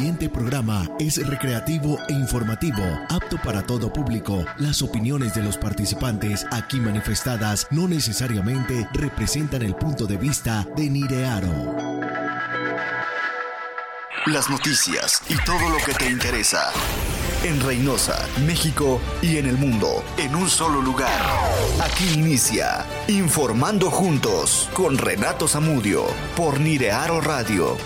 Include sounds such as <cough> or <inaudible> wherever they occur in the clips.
siguiente programa es recreativo e informativo, apto para todo público. Las opiniones de los participantes aquí manifestadas no necesariamente representan el punto de vista de Nirearo. Las noticias y todo lo que te interesa. En Reynosa, México y en el mundo, en un solo lugar. Aquí inicia Informando Juntos con Renato Zamudio por Nirearo Radio.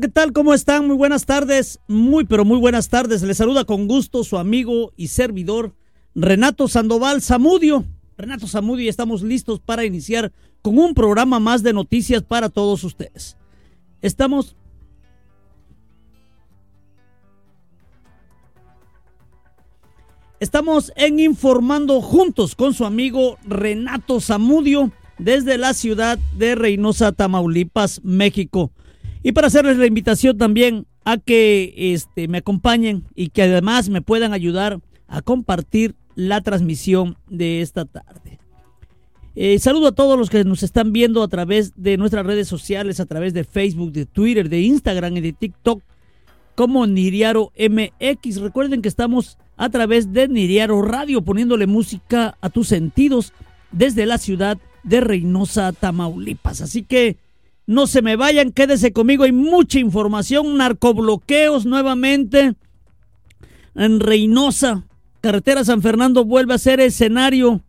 ¿Qué tal? ¿Cómo están? Muy buenas tardes. Muy, pero muy buenas tardes. Les saluda con gusto su amigo y servidor Renato Sandoval Zamudio. Renato Zamudio estamos listos para iniciar con un programa más de noticias para todos ustedes. Estamos Estamos en Informando Juntos con su amigo Renato Zamudio desde la ciudad de Reynosa, Tamaulipas, México. Y para hacerles la invitación también a que este, me acompañen y que además me puedan ayudar a compartir la transmisión de esta tarde. Eh, saludo a todos los que nos están viendo a través de nuestras redes sociales, a través de Facebook, de Twitter, de Instagram y de TikTok, como Niriaro MX. Recuerden que estamos a través de Niriaro Radio, poniéndole música a tus sentidos desde la ciudad de Reynosa, Tamaulipas. Así que no se me vayan, quédese conmigo, hay mucha información, narcobloqueos nuevamente en Reynosa. Carretera San Fernando vuelve a ser escenario,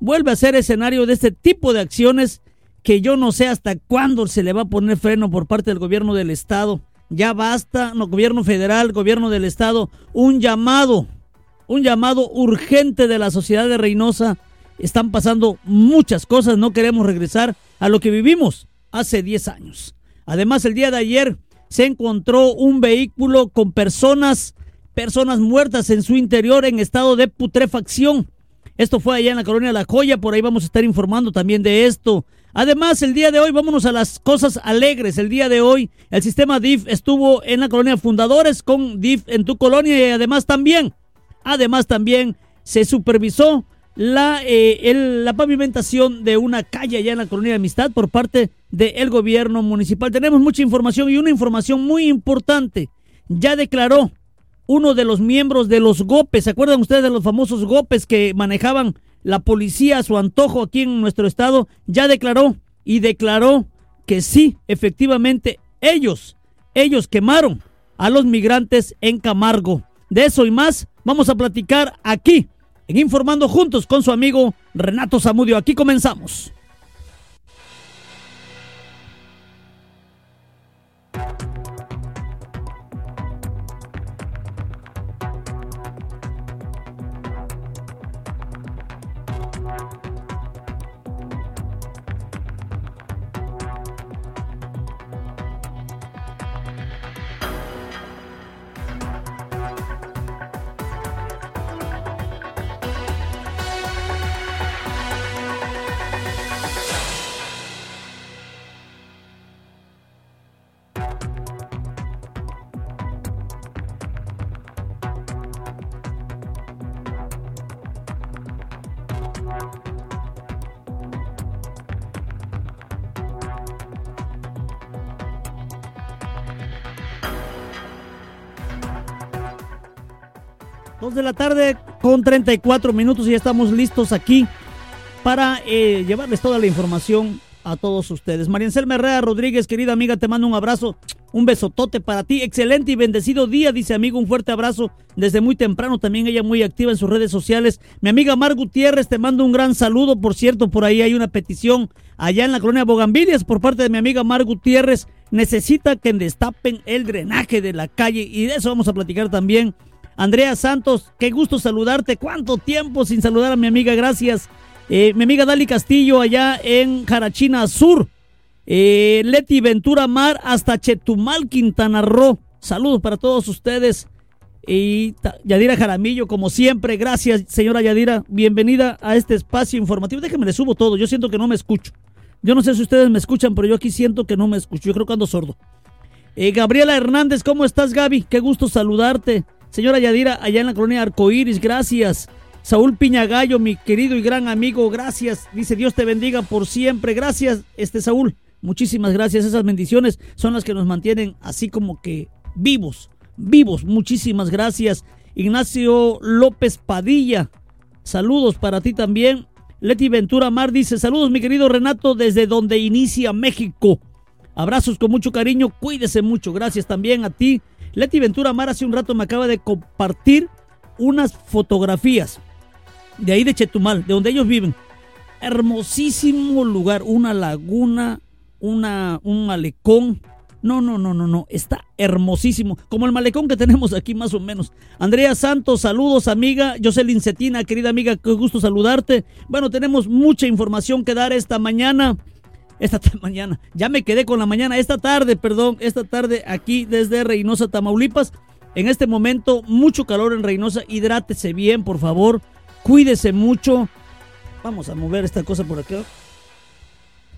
vuelve a ser escenario de este tipo de acciones que yo no sé hasta cuándo se le va a poner freno por parte del gobierno del estado. Ya basta, no, gobierno federal, gobierno del estado, un llamado, un llamado urgente de la sociedad de Reynosa. Están pasando muchas cosas, no queremos regresar a lo que vivimos hace 10 años. Además, el día de ayer se encontró un vehículo con personas, personas muertas en su interior en estado de putrefacción. Esto fue allá en la colonia La Joya, por ahí vamos a estar informando también de esto. Además, el día de hoy, vámonos a las cosas alegres. El día de hoy, el sistema DIF estuvo en la colonia Fundadores con DIF en tu colonia y además también, además también se supervisó la, eh, la pavimentación de una calle allá en la colonia de Amistad por parte del gobierno municipal. Tenemos mucha información y una información muy importante. Ya declaró uno de los miembros de los GOPES, ¿se acuerdan ustedes de los famosos GOPES que manejaban la policía a su antojo aquí en nuestro estado? Ya declaró y declaró que sí, efectivamente, ellos, ellos quemaron a los migrantes en Camargo. De eso y más vamos a platicar aquí en Informando Juntos con su amigo Renato Zamudio. Aquí comenzamos. De la tarde con 34 minutos y ya estamos listos aquí para eh, llevarles toda la información a todos ustedes. María Anselma Herrera Rodríguez, querida amiga, te mando un abrazo, un besotote para ti. Excelente y bendecido día, dice amigo, un fuerte abrazo desde muy temprano. También ella muy activa en sus redes sociales. Mi amiga Mar Gutiérrez, te mando un gran saludo. Por cierto, por ahí hay una petición allá en la colonia Bogambilias por parte de mi amiga Mar Gutiérrez. Necesita que destapen el drenaje de la calle y de eso vamos a platicar también. Andrea Santos, qué gusto saludarte. ¿Cuánto tiempo sin saludar a mi amiga? Gracias. Eh, mi amiga Dali Castillo allá en Jarachina Sur. Eh, Leti Ventura Mar hasta Chetumal, Quintana Roo. Saludos para todos ustedes. Y Yadira Jaramillo, como siempre, gracias, señora Yadira. Bienvenida a este espacio informativo. Déjeme, le subo todo. Yo siento que no me escucho. Yo no sé si ustedes me escuchan, pero yo aquí siento que no me escucho. Yo creo que ando sordo. Eh, Gabriela Hernández, ¿cómo estás, Gaby? Qué gusto saludarte. Señora Yadira, allá en la colonia Arcoíris, gracias. Saúl Piñagallo, mi querido y gran amigo, gracias. Dice Dios te bendiga por siempre. Gracias, este Saúl. Muchísimas gracias. Esas bendiciones son las que nos mantienen así como que vivos, vivos. Muchísimas gracias. Ignacio López Padilla. Saludos para ti también. Leti Ventura Mar dice, saludos mi querido Renato desde donde inicia México. Abrazos con mucho cariño, cuídese mucho. Gracias también a ti. Leti Ventura Mar hace un rato me acaba de compartir unas fotografías de ahí de Chetumal, de donde ellos viven. Hermosísimo lugar, una laguna, una, un malecón. No, no, no, no, no, está hermosísimo, como el malecón que tenemos aquí más o menos. Andrea Santos, saludos amiga, Jocelyn Cetina, querida amiga, qué gusto saludarte. Bueno, tenemos mucha información que dar esta mañana. Esta <laughs> mañana, ya me quedé con la mañana, esta tarde, perdón, esta tarde aquí desde Reynosa, Tamaulipas. En este momento, mucho calor en Reynosa, hidrátese bien, por favor Cuídese mucho. Vamos a mover esta cosa por acá.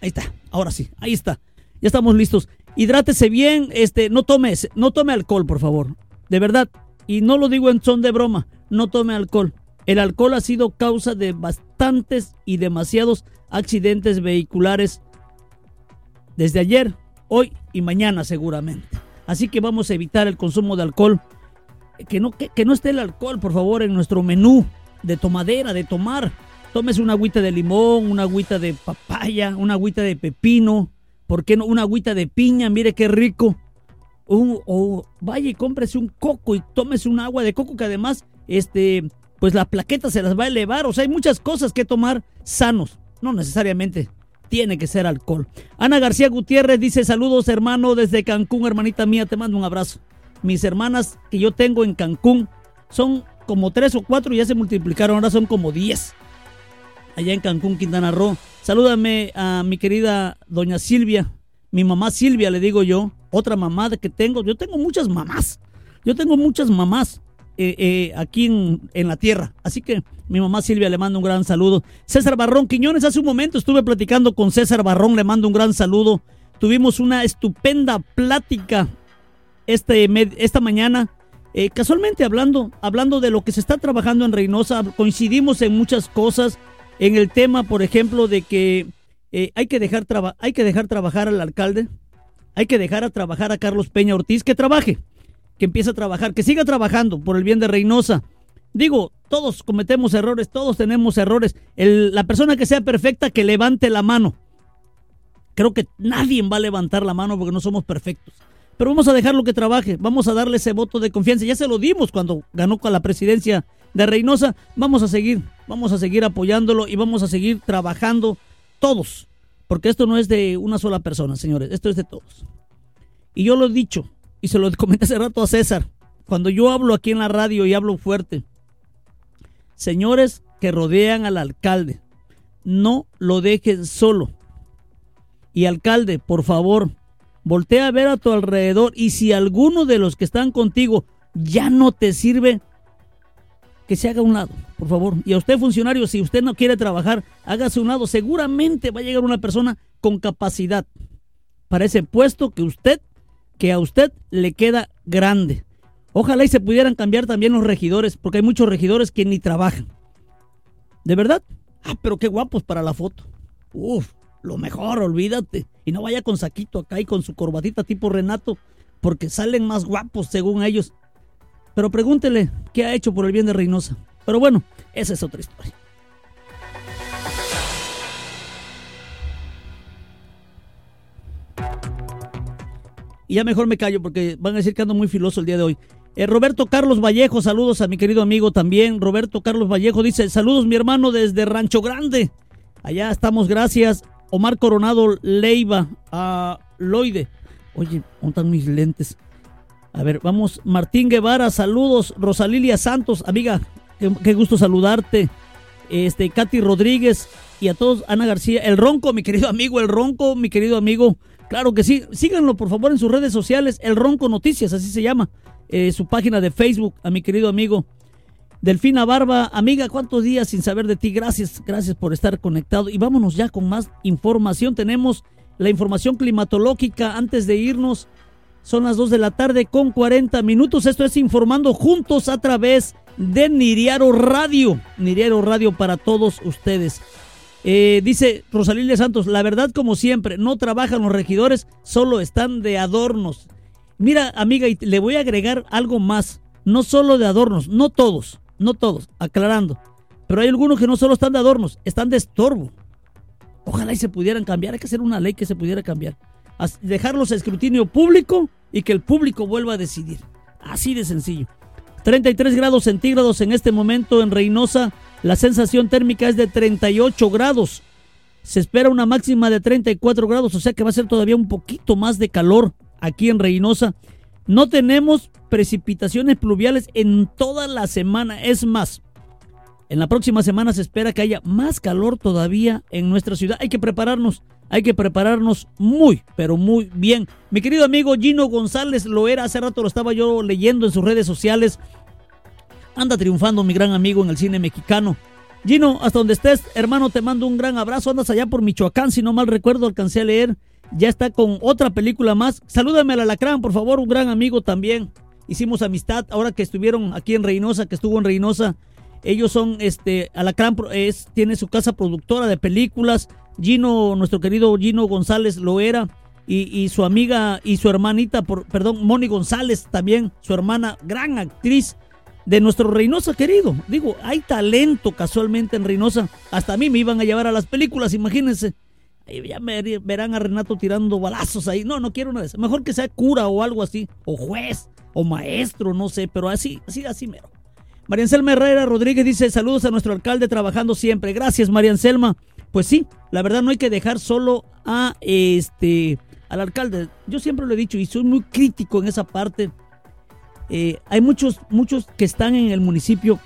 Ahí está, ahora sí, ahí está. Ya estamos listos. Hidrátese bien, este, no tome, no tome alcohol, por favor. De verdad. Y no lo digo en son de broma, no tome alcohol. El alcohol ha sido causa de bastantes y demasiados accidentes vehiculares desde ayer, hoy y mañana seguramente. Así que vamos a evitar el consumo de alcohol. Que no, que no esté el alcohol, por favor, en nuestro menú de tomadera, de tomar. Tómese una agüita de limón, una agüita de papaya, una agüita de pepino, ¿por qué no? Una agüita de piña, mire qué rico. O, vaya y cómprese un coco y tómese un agua de coco que además, este, pues la plaqueta se las va a elevar. O sea, hay muchas cosas que tomar sanos, no necesariamente tiene que ser alcohol. Ana García Gutiérrez dice saludos hermano desde Cancún, hermanita mía, te mando un abrazo. Mis hermanas que yo tengo en Cancún son como tres o cuatro y ya se multiplicaron, ahora son como diez. Allá en Cancún, Quintana Roo. Salúdame a mi querida doña Silvia, mi mamá Silvia, le digo yo, otra mamá que tengo. Yo tengo muchas mamás. Yo tengo muchas mamás eh, eh, aquí en, en, la tierra. Así que mi mamá Silvia le mando un gran saludo. César Barrón Quiñones, hace un momento estuve platicando con César Barrón, le mando un gran saludo. Tuvimos una estupenda plática este, esta mañana eh, casualmente hablando, hablando de lo que se está trabajando en Reynosa, coincidimos en muchas cosas, en el tema, por ejemplo, de que eh, hay, que dejar hay que dejar trabajar al alcalde, hay que dejar a trabajar a Carlos Peña Ortiz, que trabaje, que empiece a trabajar, que siga trabajando por el bien de Reynosa. Digo, todos cometemos errores, todos tenemos errores. la persona que sea perfecta, que levante la mano. Creo que nadie va a levantar la mano porque no somos perfectos. Pero vamos a dejarlo que trabaje, vamos a darle ese voto de confianza. Ya se lo dimos cuando ganó con la presidencia de Reynosa. Vamos a seguir, vamos a seguir apoyándolo y vamos a seguir trabajando todos. Porque esto no es de una sola persona, señores, esto es de todos. Y yo lo he dicho, y se lo comenté hace rato a César, cuando yo hablo aquí en la radio y hablo fuerte. Señores que rodean al alcalde, no lo dejen solo. Y alcalde, por favor, Voltea a ver a tu alrededor y si alguno de los que están contigo ya no te sirve, que se haga un lado, por favor. Y a usted, funcionario, si usted no quiere trabajar, hágase un lado. Seguramente va a llegar una persona con capacidad para ese puesto que usted, que a usted le queda grande. Ojalá y se pudieran cambiar también los regidores, porque hay muchos regidores que ni trabajan. ¿De verdad? Ah, pero qué guapos para la foto. Uf lo mejor, olvídate. Y no vaya con saquito acá y con su corbatita tipo Renato, porque salen más guapos según ellos. Pero pregúntele qué ha hecho por el bien de Reynosa. Pero bueno, esa es otra historia. Y ya mejor me callo porque van a decir que ando muy filoso el día de hoy. Eh, Roberto Carlos Vallejo, saludos a mi querido amigo también. Roberto Carlos Vallejo dice, saludos mi hermano desde Rancho Grande. Allá estamos, gracias. Omar Coronado Leiva a Loide. Oye, ¿dónde están mis lentes? A ver, vamos. Martín Guevara, saludos. Rosalilia Santos, amiga, qué, gusto saludarte. Este, Katy Rodríguez y a todos, Ana García. El Ronco, mi querido amigo, el Ronco, mi querido amigo. Claro que sí. Síganlo, por favor, en sus redes sociales. El Ronco Noticias, así se llama. eh, su página de Facebook a mi querido amigo Delfina Barba. Amiga, ¿cuántos días sin saber de ti? Gracias, gracias por estar conectado. Y vámonos ya con más información. Tenemos la información climatológica antes de irnos. Son las 2 de la tarde con 40 minutos. Esto es informando juntos a través de Niriaro Radio. Niriaro Radio para todos ustedes. Eh, dice Rosalía Santos, la verdad como siempre, no trabajan los regidores, solo están de adornos. Mira, amiga, y le voy a agregar algo más, no solo de adornos, no todos, no todos, aclarando, pero hay algunos que no solo están de adornos, están de estorbo. Ojalá y se pudieran cambiar, hay que hacer una ley que se pudiera cambiar. Dejarlos a escrutinio público y que el público vuelva a decidir. Así de sencillo. 33 grados centígrados en este momento en Reynosa. La sensación térmica es de 38 grados. Se espera una máxima de 34 grados, o sea que va a ser todavía un poquito más de calor aquí en Reynosa. No tenemos precipitaciones pluviales en toda la semana. Es más, en la próxima semana se espera que haya más calor todavía en nuestra ciudad. Hay que prepararnos, hay que prepararnos muy, pero muy bien. Mi querido amigo Gino González lo era, hace rato lo estaba yo leyendo en sus redes sociales anda triunfando mi gran amigo en el cine mexicano. Gino, hasta donde estés, hermano, te mando un gran abrazo. Andas allá por Michoacán, si no mal recuerdo, alcancé a leer. Ya está con otra película más. Salúdame al alacrán, por favor, un gran amigo también. Hicimos amistad ahora que estuvieron aquí en Reynosa, que estuvo en Reynosa. Ellos son, este, Alacrán es, tiene su casa productora de películas. Gino, nuestro querido Gino González lo era. Y, y, su amiga y su hermanita, por, perdón, Moni González también, su hermana, gran actriz de nuestro Reynosa querido. Digo, hay talento casualmente en Reynosa. Hasta a mí me iban a llevar a las películas, imagínense. Ya me verán a Renato tirando balazos ahí. No, no quiero una de esas. Mejor que sea cura o algo así. O juez. O maestro, no sé. Pero así, así, así mero. María Selma Herrera Rodríguez dice saludos a nuestro alcalde trabajando siempre. Gracias, María Selma. Pues sí, la verdad no hay que dejar solo a este al alcalde. Yo siempre lo he dicho y soy muy crítico en esa parte eh, hay muchos, muchos que están en el municipio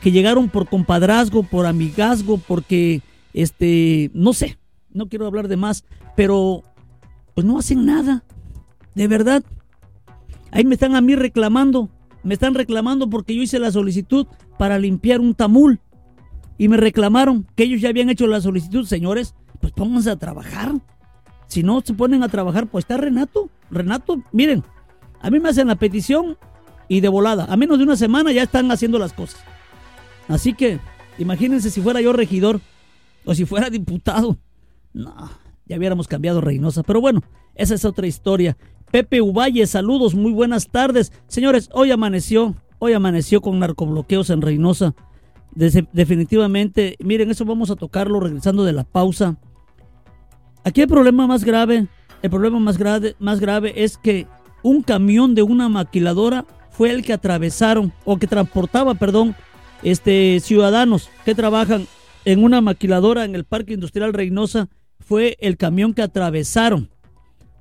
que llegaron por compadrazgo, por amigazgo, porque, este, no sé, no quiero hablar de más, pero pues no hacen nada, de verdad. Ahí me están a mí reclamando, me están reclamando porque yo hice la solicitud para limpiar un tamul y me reclamaron que ellos ya habían hecho la solicitud, señores, pues pónganse a trabajar. Si no se ponen a trabajar, pues está Renato. Renato, miren, a mí me hacen la petición y de volada. A menos de una semana ya están haciendo las cosas. Así que, imagínense si fuera yo regidor o si fuera <laughs> diputado. No, ya hubiéramos cambiado Reynosa. Pero bueno, esa es otra historia. Pepe Uvalle, saludos, muy buenas tardes. Señores, hoy amaneció, hoy amaneció con narcobloqueos en Reynosa. definitivamente, miren, eso vamos a tocarlo regresando de la pausa. Aquí el problema más grave, el problema más grave, más grave es que un camión de una maquiladora fue el que atravesaron o que transportaba, perdón, este ciudadanos que trabajan en una maquiladora en el Parque Industrial Reynosa fue el camión que atravesaron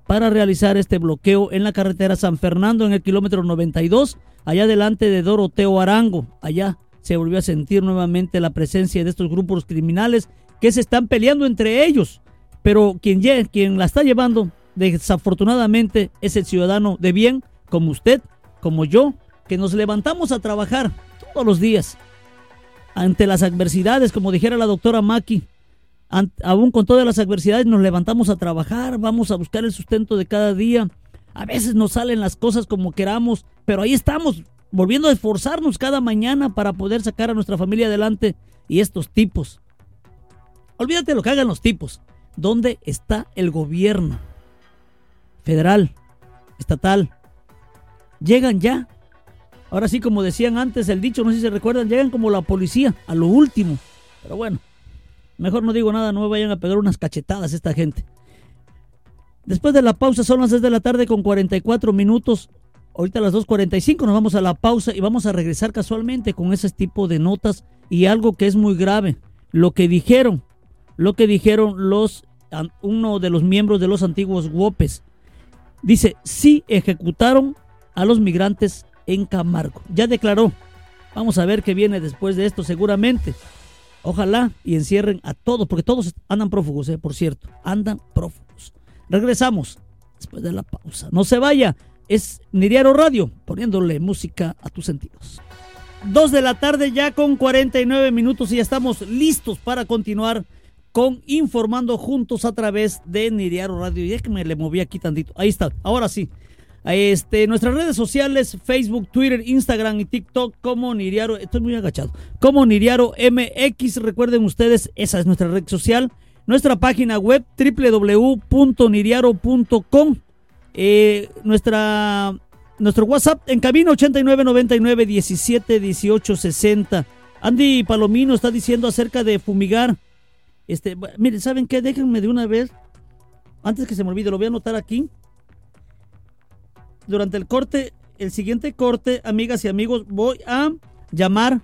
para realizar este bloqueo en la carretera San Fernando en el kilómetro 92, allá delante de Doroteo Arango. Allá se volvió a sentir nuevamente la presencia de estos grupos criminales que se están peleando entre ellos. Pero quien, quien la está llevando desafortunadamente es el ciudadano de bien, como usted, como yo, que nos levantamos a trabajar todos los días ante las adversidades, como dijera la doctora Maki. Aún con todas las adversidades nos levantamos a trabajar, vamos a buscar el sustento de cada día. A veces nos salen las cosas como queramos, pero ahí estamos, volviendo a esforzarnos cada mañana para poder sacar a nuestra familia adelante. Y estos tipos, olvídate lo que hagan los tipos. ¿Dónde está el gobierno? Federal, estatal, llegan ya. Ahora sí, como decían antes el dicho, no sé si se recuerdan, llegan como la policía, a lo último. Pero bueno, mejor no digo nada, no me vayan a pegar unas cachetadas esta gente. Después de la pausa, son las 6 de la tarde con 44 minutos. Ahorita a las 2.45 nos vamos a la pausa y vamos a regresar casualmente con ese tipo de notas y algo que es muy grave. Lo que dijeron, lo que dijeron los, uno de los miembros de los antiguos WOPES Dice, sí ejecutaron a los migrantes en Camargo. Ya declaró. Vamos a ver qué viene después de esto seguramente. Ojalá y encierren a todos, porque todos andan prófugos, eh, por cierto. Andan prófugos. Regresamos después de la pausa. No se vaya. es Niriaro Radio, poniéndole música a tus sentidos. Dos de la tarde ya con 49 minutos y ya estamos listos para continuar con Informando Juntos a través de Niriaro Radio. Ya que me le moví aquí tantito. Ahí está, ahora sí. Este, nuestras redes sociales, Facebook, Twitter, Instagram y TikTok como Niriaro, estoy muy agachado, como Niriaro MX, recuerden ustedes, esa es nuestra red social, nuestra página web www.niriaro.com, eh, nuestra, nuestro WhatsApp en cabina 8999 17 18 60. Andy Palomino está diciendo acerca de fumigar. Este, miren, ¿saben qué? Déjenme de una vez, antes que se me olvide, lo voy a anotar aquí durante el corte, el siguiente corte, amigas y amigos, voy a llamar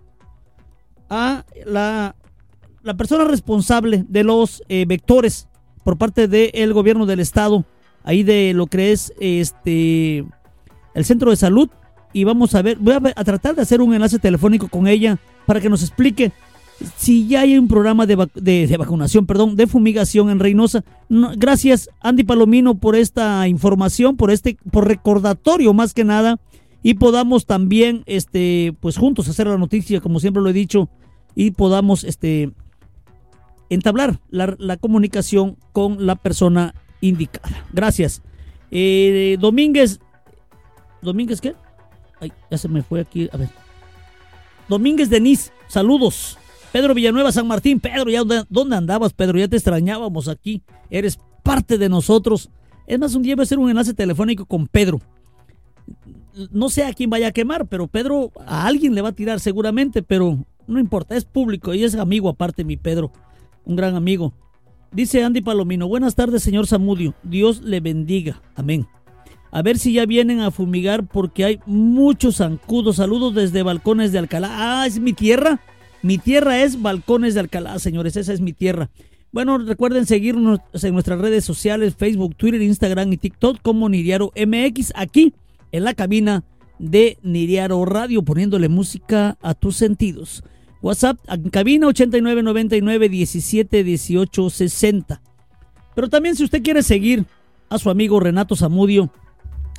a la, la persona responsable de los eh, vectores por parte del gobierno del estado, ahí de lo que es este el centro de salud y vamos a ver, voy a, a tratar de hacer un enlace telefónico con ella para que nos explique si ya hay un programa de, vacunación, perdón, de fumigación en Reynosa. gracias Andy Palomino por esta información, por este, por recordatorio más que nada, y podamos también, este, pues juntos hacer la noticia, como siempre lo he dicho, y podamos, este, entablar la, comunicación con la persona indicada. Gracias. Eh, Domínguez, Domínguez qué? Ay, ya se me fue aquí, a ver. Domínguez Denis, saludos. Pedro Villanueva, San Martín. Pedro, ¿ya dónde andabas, Pedro? Ya te extrañábamos aquí. Eres parte de nosotros. Es más, un día voy a hacer un enlace telefónico con Pedro. No sé a quién vaya a quemar, pero Pedro a alguien le va a tirar seguramente, pero no importa, es público y es amigo aparte, mi Pedro. Un gran amigo. Dice Andy Palomino, buenas tardes, señor Zamudio. Dios le bendiga. Amén. A ver si ya vienen a fumigar porque hay muchos zancudos. Saludos desde Balcones de Alcalá. Ah, es mi tierra. Mi tierra es Balcones de Alcalá, señores, esa es mi tierra. Bueno, recuerden seguirnos en nuestras redes sociales, Facebook, Twitter, Instagram y TikTok como Niriaro MX, aquí en la cabina de Niriaro Radio, poniéndole música a tus sentidos. WhatsApp en cabina 8999 17 18 60. Pero también si usted quiere seguir a su amigo Renato Zamudio,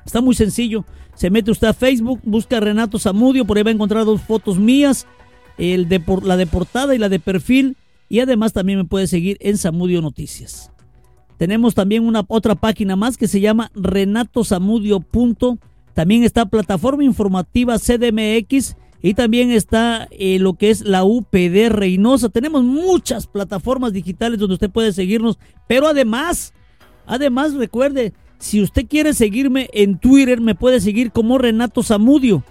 está muy sencillo. Se mete usted a Facebook, busca Renato Zamudio, por ahí va a encontrar dos fotos mías el de la de portada y la de perfil. Y además también me puede seguir en Samudio Noticias. Tenemos también una otra página más que se llama renatosamudio. También está plataforma informativa CDMX y también está eh, lo que es la UPD Reynosa. Tenemos muchas plataformas digitales donde usted puede seguirnos, pero además, además recuerde, si usted quiere seguirme en Twitter, me puede seguir como Renato Samudio.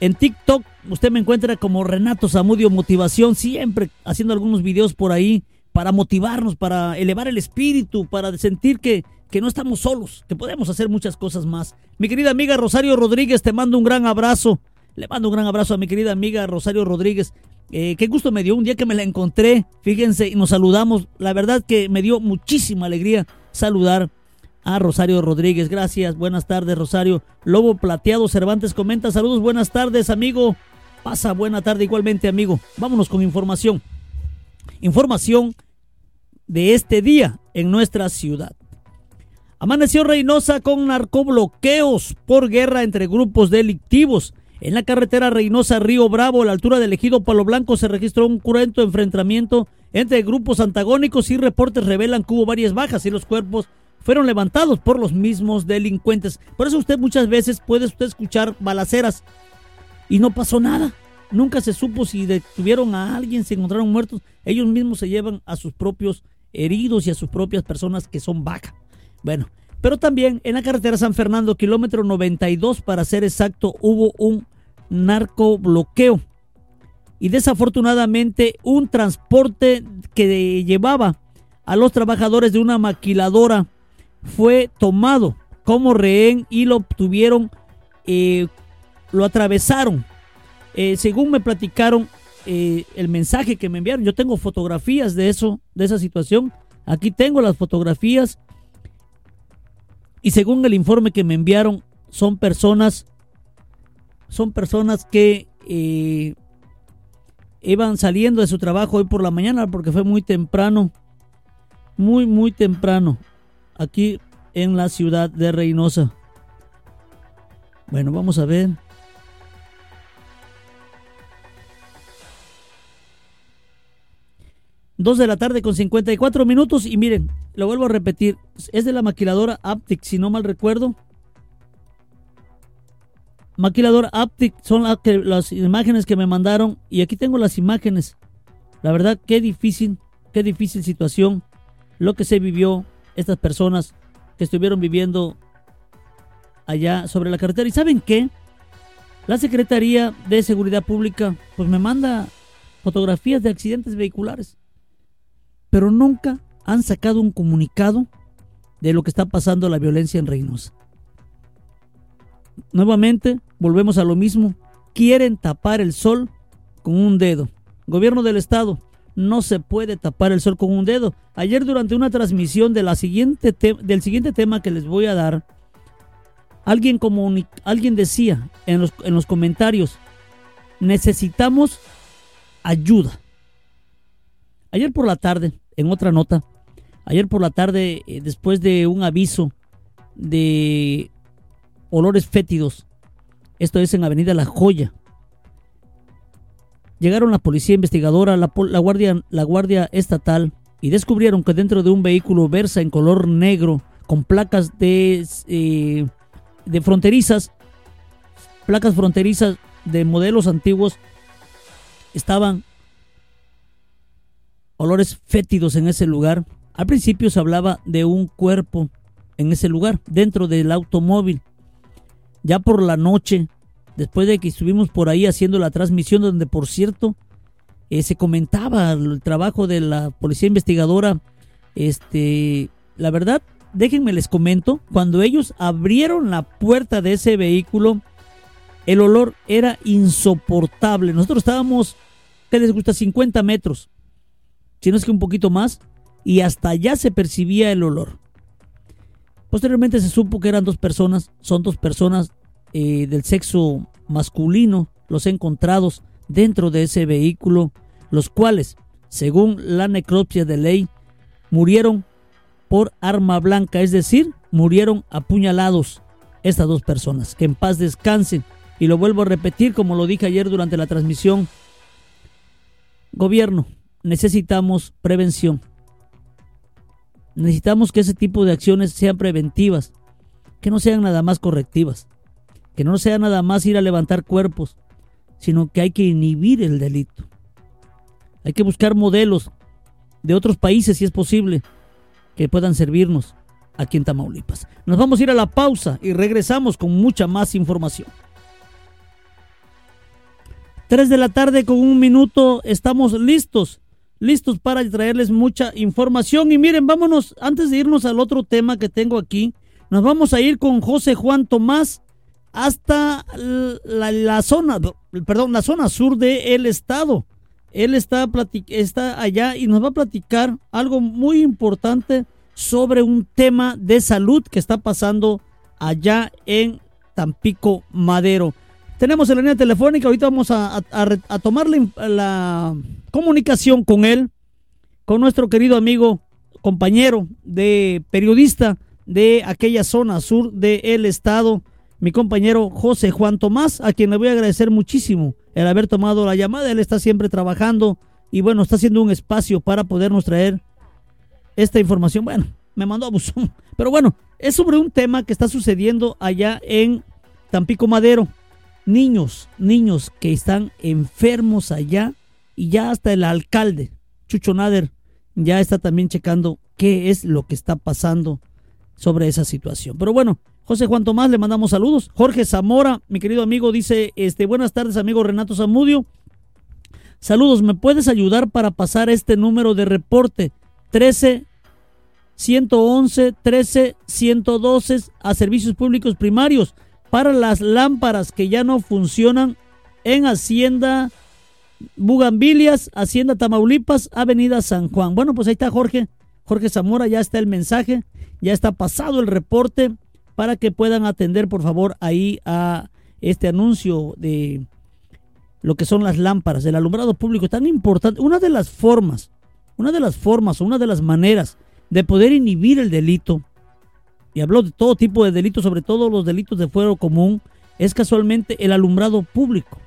En TikTok usted me encuentra como Renato Zamudio Motivación, siempre haciendo algunos videos por ahí para motivarnos, para elevar el espíritu, para sentir que, que no estamos solos, que podemos hacer muchas cosas más. Mi querida amiga Rosario Rodríguez, te mando un gran abrazo. Le mando un gran abrazo a mi querida amiga Rosario Rodríguez. Eh, qué gusto me dio un día que me la encontré, fíjense, y nos saludamos. La verdad que me dio muchísima alegría saludar a Rosario Rodríguez. Gracias, buenas tardes Rosario. Lobo Plateado Cervantes comenta, saludos, buenas tardes amigo. Pasa buena tarde igualmente amigo. Vámonos con información. Información de este día en nuestra ciudad. Amaneció Reynosa con narcobloqueos por guerra entre grupos delictivos. En la carretera Reynosa-Río Bravo, a la altura del ejido Palo Blanco, se registró un cruento enfrentamiento entre grupos antagónicos y reportes revelan que hubo varias bajas y los cuerpos fueron levantados por los mismos delincuentes. Por eso usted muchas veces puede usted escuchar balaceras y no pasó nada. Nunca se supo si detuvieron a alguien, si encontraron muertos. Ellos mismos se llevan a sus propios heridos y a sus propias personas que son bajas. Bueno, pero también en la carretera San Fernando, kilómetro 92 para ser exacto, hubo un narcobloqueo. Y desafortunadamente un transporte que llevaba a los trabajadores de una maquiladora fue tomado como rehén y lo tuvieron, eh, lo atravesaron. Eh, según me platicaron eh, el mensaje que me enviaron, yo tengo fotografías de eso, de esa situación. Aquí tengo las fotografías. Y según el informe que me enviaron, son personas, son personas que iban saliendo de su trabajo hoy por la mañana porque fue muy temprano, muy, muy temprano aquí en la ciudad de Reynosa. Bueno, vamos a ver. Dos de la tarde con 54 minutos y miren, lo vuelvo a repetir, es de la maquiladora Aptic, si no mal recuerdo. Maquiladora Aptic son las imágenes que me mandaron y aquí tengo las imágenes. La verdad, qué difícil, qué difícil situación lo que se vivió estas personas que estuvieron viviendo allá sobre la carretera. ¿Y saben qué? La Secretaría de Seguridad Pública pues me manda fotografías de accidentes vehiculares pero nunca han sacado un comunicado de lo que está pasando la violencia en Reynosa. Nuevamente, volvemos a lo mismo. Quieren tapar el sol con un dedo. Gobierno del Estado, no se puede tapar el sol con un dedo. Ayer durante una transmisión siguiente del siguiente tema que les voy a dar, alguien, alguien decía en los, en los comentarios, necesitamos ayuda. Ayer por la tarde en otra nota, ayer por la tarde, eh, después de un aviso de olores fétidos, esto es en Avenida La Joya, llegaron la policía investigadora, la, guardia, la guardia estatal y descubrieron que dentro de un vehículo versa en color negro con placas de, eh, de fronterizas, placas fronterizas de modelos antiguos, estaban olores fétidos en ese lugar. Al principio se hablaba de un cuerpo en ese lugar, dentro del automóvil. Ya por la noche, después de que estuvimos por ahí haciendo la transmisión, donde por cierto eh, se comentaba el trabajo de la policía investigadora, este, la verdad, déjenme les comento, cuando ellos abrieron la puerta de ese vehículo, el olor era insoportable. Nosotros estábamos, ¿qué les gusta? 50 metros si no es que un poquito más, y hasta allá se percibía el olor. Posteriormente se supo que eran dos personas, son dos personas eh, del sexo masculino, los encontrados dentro de ese vehículo, los cuales, según la necropsia de ley, murieron por arma blanca, es decir, murieron apuñalados estas dos personas. Que en paz descansen. Y lo vuelvo a repetir como lo dije ayer durante la transmisión. Gobierno, necesitamos prevención. Necesitamos que ese tipo de acciones sean preventivas, que no sean nada más correctivas, que no sea nada más ir a levantar cuerpos, sino que hay que inhibir el delito. Hay que buscar modelos de otros países, si es posible, que puedan servirnos aquí en Tamaulipas. Nos vamos a ir a la pausa y regresamos con mucha más información. 3 de la tarde con un minuto, estamos listos listos para traerles mucha información. Y miren, vámonos, antes de irnos al otro tema que tengo aquí, nos vamos a ir con José Juan Tomás hasta la, zona, perdón, la zona sur del estado. Él está, está allá y nos va a platicar algo muy importante sobre un tema de salud que está pasando allá en Tampico Madero. Tenemos en la línea telefónica, ahorita vamos a, tomar la, comunicación con él, con nuestro querido amigo, compañero de periodista de aquella zona sur del estado, mi compañero José Juan Tomás, a quien le voy a agradecer muchísimo el haber tomado la llamada. Él está siempre trabajando y bueno, está haciendo un espacio para podernos traer esta información. Bueno, me mandó a buzón, pero bueno, es sobre un tema que está sucediendo allá en Tampico Madero niños, niños que están enfermos allá y ya hasta el alcalde, Chucho Nader, ya está también checando qué es lo que está pasando sobre esa situación. Pero bueno, José Juan Tomás, le mandamos saludos. Jorge Zamora, mi querido amigo, dice, este, buenas tardes, amigo Renato Zamudio. Saludos, ¿me puedes ayudar para pasar este número de reporte? 13 111 13 112 a servicios públicos primarios para las lámparas que ya no funcionan en Hacienda Bugambilias, Hacienda Tamaulipas, Avenida San Juan. Bueno, pues ahí está Jorge, Jorge Zamora, ya está el mensaje, ya está pasado el reporte para que puedan atender por favor ahí a este anuncio de lo que son las lámparas, del alumbrado público tan importante. Una de las formas, una de las formas una de las maneras de poder inhibir el delito y habló de todo tipo de delitos, sobre todo los delitos de fuero común, es casualmente el alumbrado público.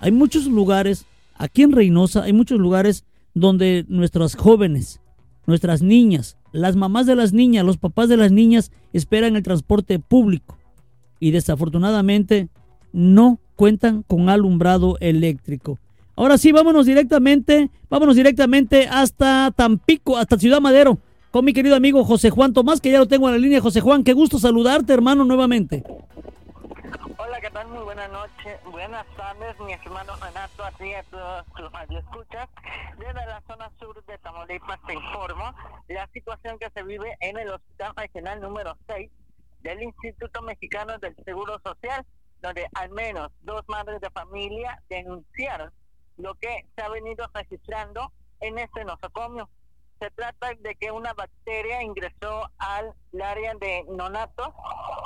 Hay muchos lugares, aquí en Reynosa, hay muchos lugares donde nuestras jóvenes, nuestras niñas, las mamás de las niñas, los papás de las niñas esperan el transporte público y desafortunadamente no cuentan con alumbrado eléctrico. Ahora sí, vámonos directamente, vámonos directamente hasta Tampico, hasta Ciudad Madero, con mi querido amigo José Juan Tomás, que ya lo tengo en la línea. José Juan, qué gusto saludarte, hermano, nuevamente. Hola, ¿qué tal? Muy buenas noches, buenas tardes, mi hermano Renato, así a todos los escuchas. Desde la zona sur de Tamaulipas te informo la situación que se vive en el Hospital Regional número 6 del Instituto Mexicano del Seguro Social, donde al menos dos madres de familia denunciaron lo que se ha venido registrando en este nosocomio. Se trata de que una bacteria ingresó al área de nonatos,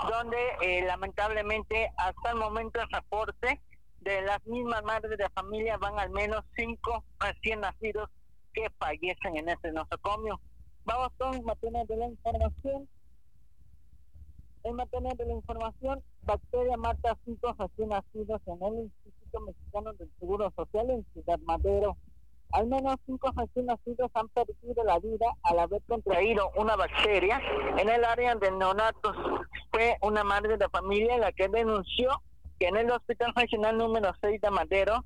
donde eh, lamentablemente hasta el momento del reporte de las mismas madres de familia van al menos cinco recién nacidos que fallecen en este nosocomio. Vamos con materia de la información. En materia de la información, bacteria mata cinco recién nacidos en el Instituto Mexicano del Seguro Social en Ciudad Madero. Al menos cinco recién nacidos han perdido la vida al haber contraído una bacteria en el área de neonatos. Fue una madre de familia la que denunció que en el Hospital Regional número 6 de Madero,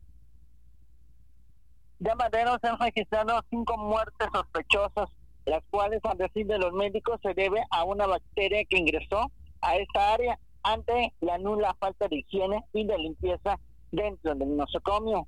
de Madero se han registrado cinco muertes sospechosas, las cuales, a decir de los médicos, se debe a una bacteria que ingresó a esta área ante la nula falta de higiene y de limpieza dentro del nosocomio.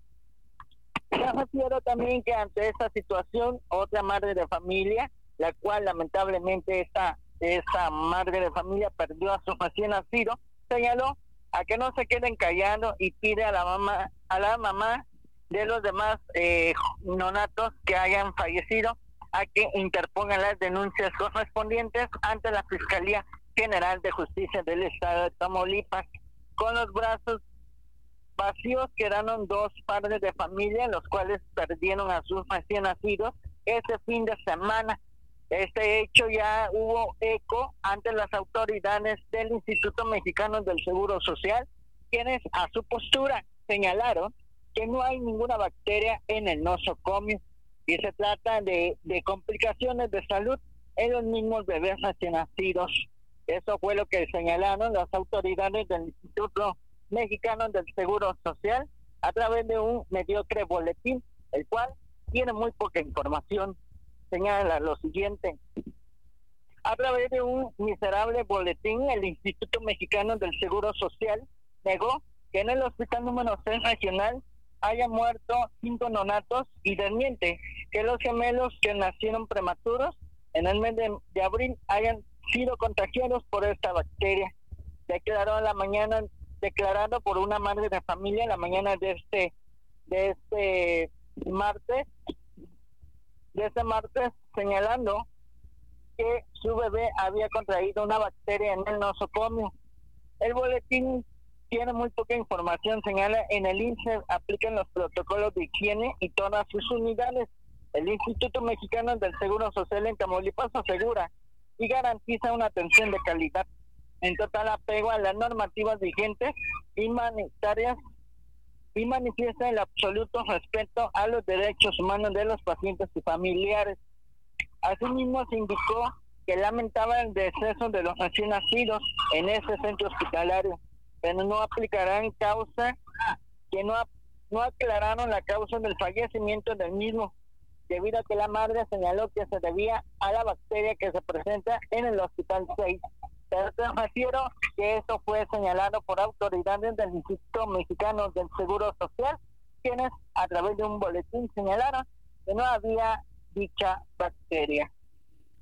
Refiero también que ante esta situación, otra madre de familia, la cual lamentablemente esta, esta madre de familia perdió a su recién nacido, señaló a que no se queden callando y pide a la mamá, a la mamá de los demás eh, nonatos que hayan fallecido a que interpongan las denuncias correspondientes ante la Fiscalía General de Justicia del Estado de Tamaulipas. Con los brazos vacíos quedaron dos padres de familia, los cuales perdieron a sus recién nacidos ese fin de semana. Este hecho ya hubo eco ante las autoridades del Instituto Mexicano del Seguro Social, quienes a su postura señalaron que no hay ninguna bacteria en el nosocomio y se trata de, de complicaciones de salud en los mismos bebés recién nacidos. Eso fue lo que señalaron las autoridades del Instituto Mexicano del Seguro Social a través de un mediocre boletín, el cual tiene muy poca información. Señala lo siguiente. A través de un miserable boletín, el Instituto Mexicano del Seguro Social negó que en el hospital número 6 regional haya muerto cinco nonatos y desmiente que los gemelos que nacieron prematuros en el mes de, de abril hayan sido contagiados por esta bacteria. Declaró la mañana, declarado por una madre de familia la mañana de este, de este martes, de este martes, señalando que su bebé había contraído una bacteria en el nosocomio. El boletín tiene muy poca información, señala en el INSE aplican los protocolos de higiene y todas sus unidades. El Instituto Mexicano del Seguro Social en Tamaulipas asegura y garantiza una atención de calidad en total apego a las normativas vigentes y humanitarias y manifiesta el absoluto respeto a los derechos humanos de los pacientes y familiares. Asimismo, se indicó que lamentaba el deceso de los recién nacidos en ese centro hospitalario, pero no aplicarán causa, que no, no aclararon la causa del fallecimiento del mismo, debido a que la madre señaló que se debía a la bacteria que se presenta en el Hospital 6. Te refiero que eso fue señalado por autoridades del Instituto Mexicano del Seguro Social, quienes a través de un boletín señalaron que no había dicha bacteria.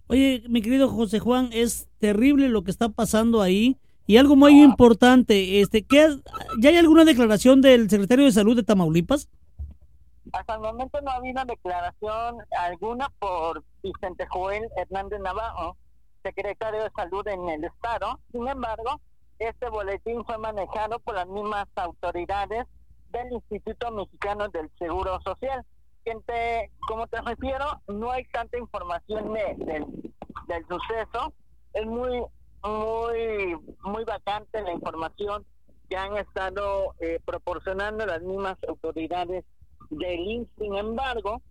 Oye, mi querido José Juan, es terrible lo que está pasando ahí. Y algo muy importante, este, ¿qué, ¿ya hay alguna declaración del secretario de Salud de Tamaulipas? Hasta el momento no ha habido declaración alguna por Vicente Joel Hernández Navajo, secretario de Salud en el Estado. Sin embargo, este boletín fue manejado por las mismas autoridades del Instituto Mexicano del Seguro Social. Gente, como te refiero, no hay tanta información de, del suceso. Es muy, muy, muy vacante la información que han estado eh, proporcionando las mismas autoridades del INS. Sin embargo,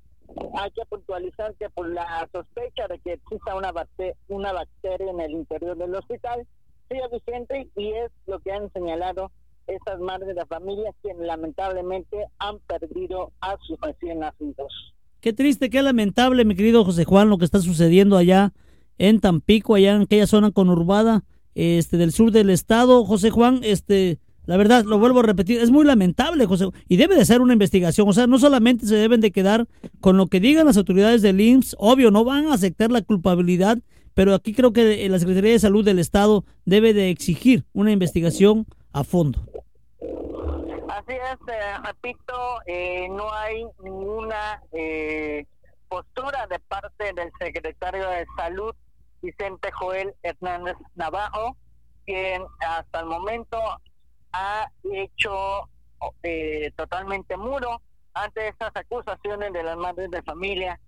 hay que puntualizar que por la sospecha de que exista una, una bacteria en el interior del hospital, sigue vigente y es lo que han señalado estas madres de familia que lamentablemente han perdido a sus recién nacidos. Qué triste, qué lamentable, mi querido José Juan, lo que está sucediendo allá en Tampico, allá en aquella zona conurbada este, del sur del estado. José Juan, este, la verdad, lo vuelvo a repetir, es muy lamentable, José, y debe de ser una investigación. O sea, no solamente se deben de quedar con lo que digan las autoridades del IMSS, obvio, no van a aceptar la culpabilidad, pero aquí creo que la Secretaría de Salud del Estado debe de exigir una investigación a fondo. Así es, eh, repito, eh, no hay ninguna eh, postura de parte del secretario de Salud, Vicente Joel Hernández Navajo, quien hasta el momento ha hecho totalmente muro ante estas acusaciones de las madres de familia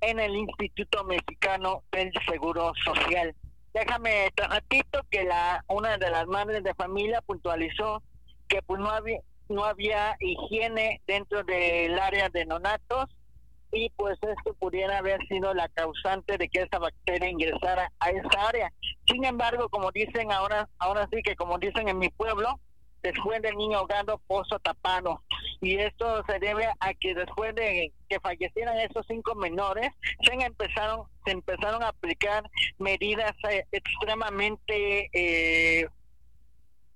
en el Instituto Mexicano del Seguro Social. Déjame te repito que la una de las madres de familia puntualizó que pues no había no había higiene dentro del área de nonatos y pues esto pudiera haber sido la causante de que esa bacteria ingresara a esa área. Sin embargo, como dicen ahora, ahora sí que como dicen en mi pueblo, después del niño ahogado, pozo tapado. Y esto se debe a que después de que fallecieran esos cinco menores, se empezaron, se empezaron a aplicar medidas eh, extremadamente eh,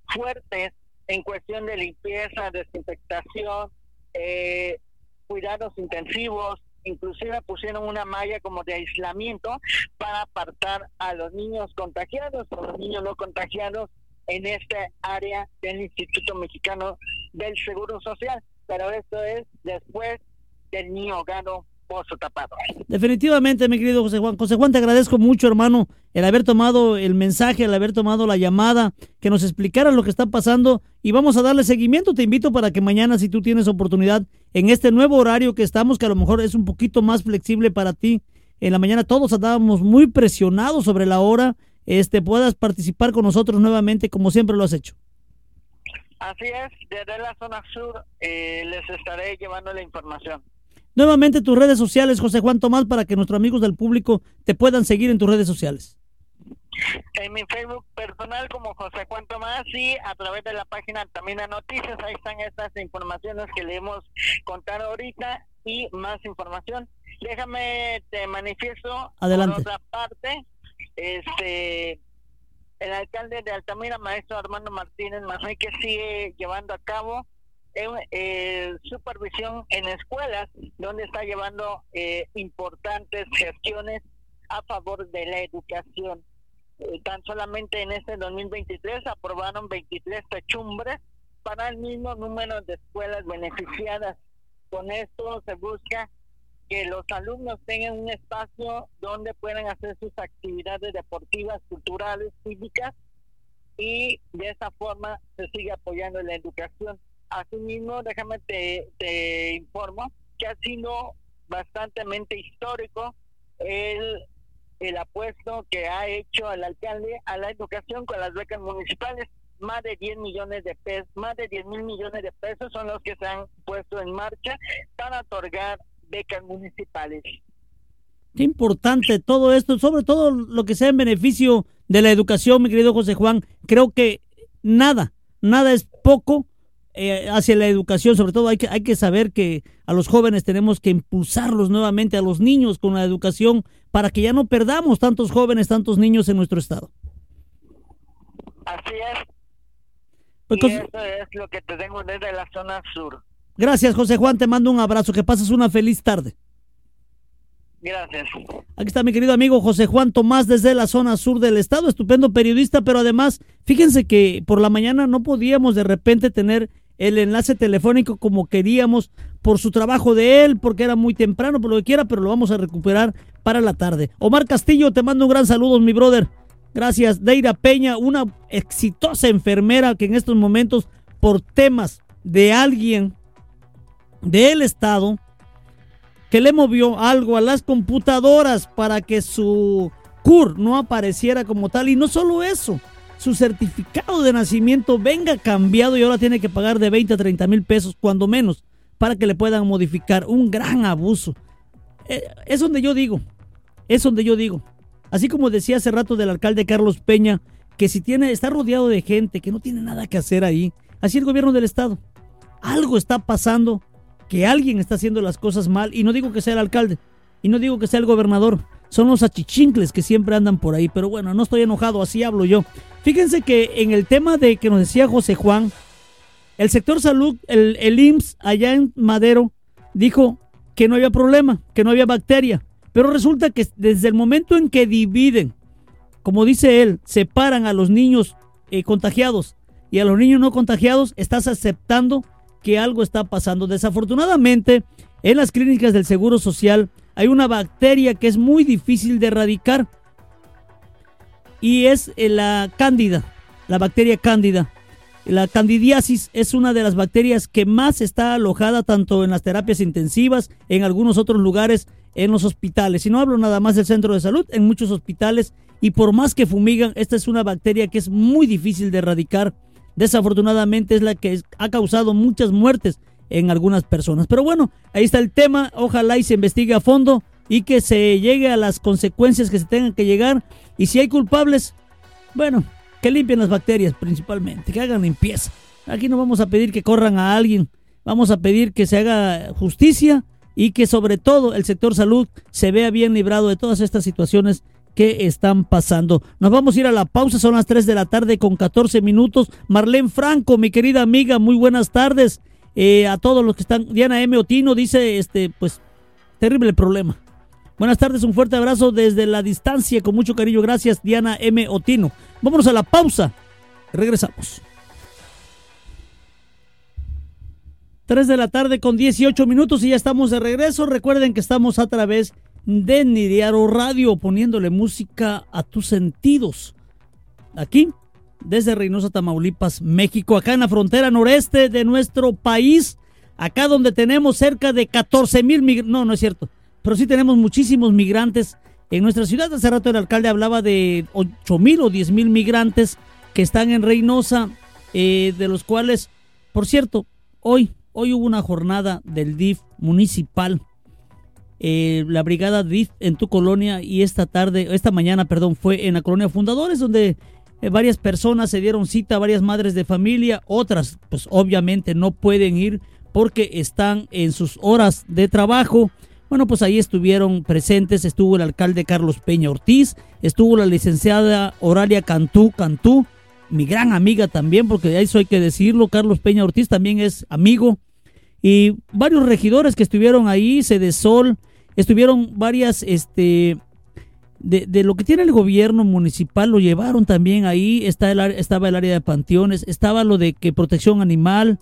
fuertes en cuestión de limpieza, desinfectación, eh, cuidados intensivos, inclusive pusieron una malla como de aislamiento para apartar a los niños contagiados o los niños no contagiados en esta área del Instituto Mexicano del Seguro Social. Pero esto es después del niño pozo tapado. Definitivamente, mi querido José Juan. José Juan, te agradezco mucho, hermano, el haber tomado el mensaje, el haber tomado la llamada, que nos explicara lo que está pasando y vamos a darle seguimiento. Te invito para que mañana, si tú tienes oportunidad, en este nuevo horario que estamos, que a lo mejor es un poquito más flexible para ti, en la mañana todos andábamos muy presionados sobre la hora, este puedas participar con nosotros nuevamente como siempre lo has hecho. Así es, desde la zona sur eh, les estaré llevando la información. Nuevamente tus redes sociales, José Juan Tomás, para que nuestros amigos del público te puedan seguir en tus redes sociales. En mi Facebook personal como José Juan Tomás y a través de la página también de noticias, ahí están estas informaciones que le hemos contado ahorita y más información. Déjame te manifiesto Adelante. por otra parte, este el alcalde de Altamira, maestro Armando Martínez Manuel, que sigue llevando a cabo en eh, supervisión en escuelas, donde está llevando eh, importantes gestiones a favor de la educación. Eh, tan solamente en este 2023 aprobaron 23 techumbres para el mismo número de escuelas beneficiadas. Con esto se busca que los alumnos tengan un espacio donde puedan hacer sus actividades deportivas, culturales, físicas y de esa forma se sigue apoyando la educación. Asimismo, déjame te, te informo que ha sido bastante histórico el, el apuesto que ha hecho el alcalde a la educación con las becas municipales. Más de 10 millones de pesos, más de 10 mil millones de pesos son los que se han puesto en marcha para otorgar becas municipales. Qué importante todo esto, sobre todo lo que sea en beneficio de la educación, mi querido José Juan. Creo que nada, nada es poco eh, hacia la educación, sobre todo hay que, hay que saber que a los jóvenes tenemos que impulsarlos nuevamente, a los niños con la educación, para que ya no perdamos tantos jóvenes, tantos niños en nuestro estado. Así es. Pues y eso es lo que tenemos desde la zona sur. Gracias, José Juan, te mando un abrazo, que pases una feliz tarde. Gracias. Aquí está mi querido amigo José Juan Tomás desde la zona sur del estado, estupendo periodista, pero además, fíjense que por la mañana no podíamos de repente tener el enlace telefónico como queríamos por su trabajo de él, porque era muy temprano, por lo que quiera, pero lo vamos a recuperar para la tarde. Omar Castillo, te mando un gran saludo, mi brother. Gracias. Deira Peña, una exitosa enfermera que en estos momentos, por temas de alguien del Estado, que le movió algo a las computadoras para que su CUR no apareciera como tal. Y no solo eso, su certificado de nacimiento venga cambiado y ahora tiene que pagar de 20 a 30 mil pesos, cuando menos, para que le puedan modificar. Un gran abuso. Eh, es donde yo digo, es donde yo digo. Así como decía hace rato del alcalde Carlos Peña, que si tiene, está rodeado de gente que no tiene nada que hacer ahí, así el gobierno del estado. Algo está pasando, que alguien está haciendo las cosas mal, y no digo que sea el alcalde, y no digo que sea el gobernador, son los achichincles que siempre andan por ahí, pero bueno, no estoy enojado, así hablo yo. Fíjense que en el tema de que nos decía José Juan, el sector salud, el, el IMSS allá en Madero, dijo que no había problema, que no había bacteria, pero resulta que desde el momento en que dividen, como dice él, separan a los niños eh, contagiados y a los niños no contagiados, estás aceptando que algo está pasando. Desafortunadamente, en las clínicas del Seguro Social hay una bacteria que es muy difícil de erradicar y es eh, la cándida, la bacteria cándida. La candidiasis es una de las bacterias que más está alojada tanto en las terapias intensivas, en algunos otros lugares, en los hospitales. Y no hablo nada más del centro de salud, en muchos hospitales. Y por más que fumigan, esta es una bacteria que es muy difícil de erradicar. Desafortunadamente es la que ha causado muchas muertes en algunas personas. Pero bueno, ahí está el tema. Ojalá y se investigue a fondo y que se llegue a las consecuencias que se tengan que llegar. Y si hay culpables, bueno, que limpien las bacterias principalmente, que hagan limpieza. Aquí no vamos a pedir que corran a alguien, vamos a pedir que se haga justicia y que sobre todo el sector salud se vea bien librado de todas estas situaciones que están pasando. Nos vamos a ir a la pausa, son las 3 de la tarde con 14 minutos. Marlene Franco, mi querida amiga, muy buenas tardes. Eh, a todos los que están. Diana M. Otino dice, este, pues, terrible problema. Buenas tardes, un fuerte abrazo desde la distancia, con mucho cariño. Gracias, Diana M. Otino. Vámonos a la pausa. Regresamos. 3 de la tarde con 18 minutos y ya estamos de regreso. Recuerden que estamos a través de Nidiaro Radio poniéndole música a tus sentidos. Aquí desde Reynosa, Tamaulipas, México, acá en la frontera noreste de nuestro país, acá donde tenemos cerca de 14 mil migrantes, no, no es cierto, pero sí tenemos muchísimos migrantes en nuestra ciudad. Hace rato el alcalde hablaba de 8 mil o 10 mil migrantes que están en Reynosa, eh, de los cuales, por cierto, hoy, hoy hubo una jornada del DIF municipal. Eh, la brigada DIF en tu colonia y esta tarde, esta mañana, perdón, fue en la colonia Fundadores, donde eh, varias personas se dieron cita, varias madres de familia, otras pues obviamente no pueden ir porque están en sus horas de trabajo. Bueno, pues ahí estuvieron presentes, estuvo el alcalde Carlos Peña Ortiz, estuvo la licenciada Oralia Cantú Cantú, mi gran amiga también, porque eso hay que decirlo, Carlos Peña Ortiz también es amigo, y varios regidores que estuvieron ahí, Sol, estuvieron varias este, de, lo que tiene el gobierno municipal lo llevaron también ahí, está el, estaba el área de panteones, estaba lo de que protección animal,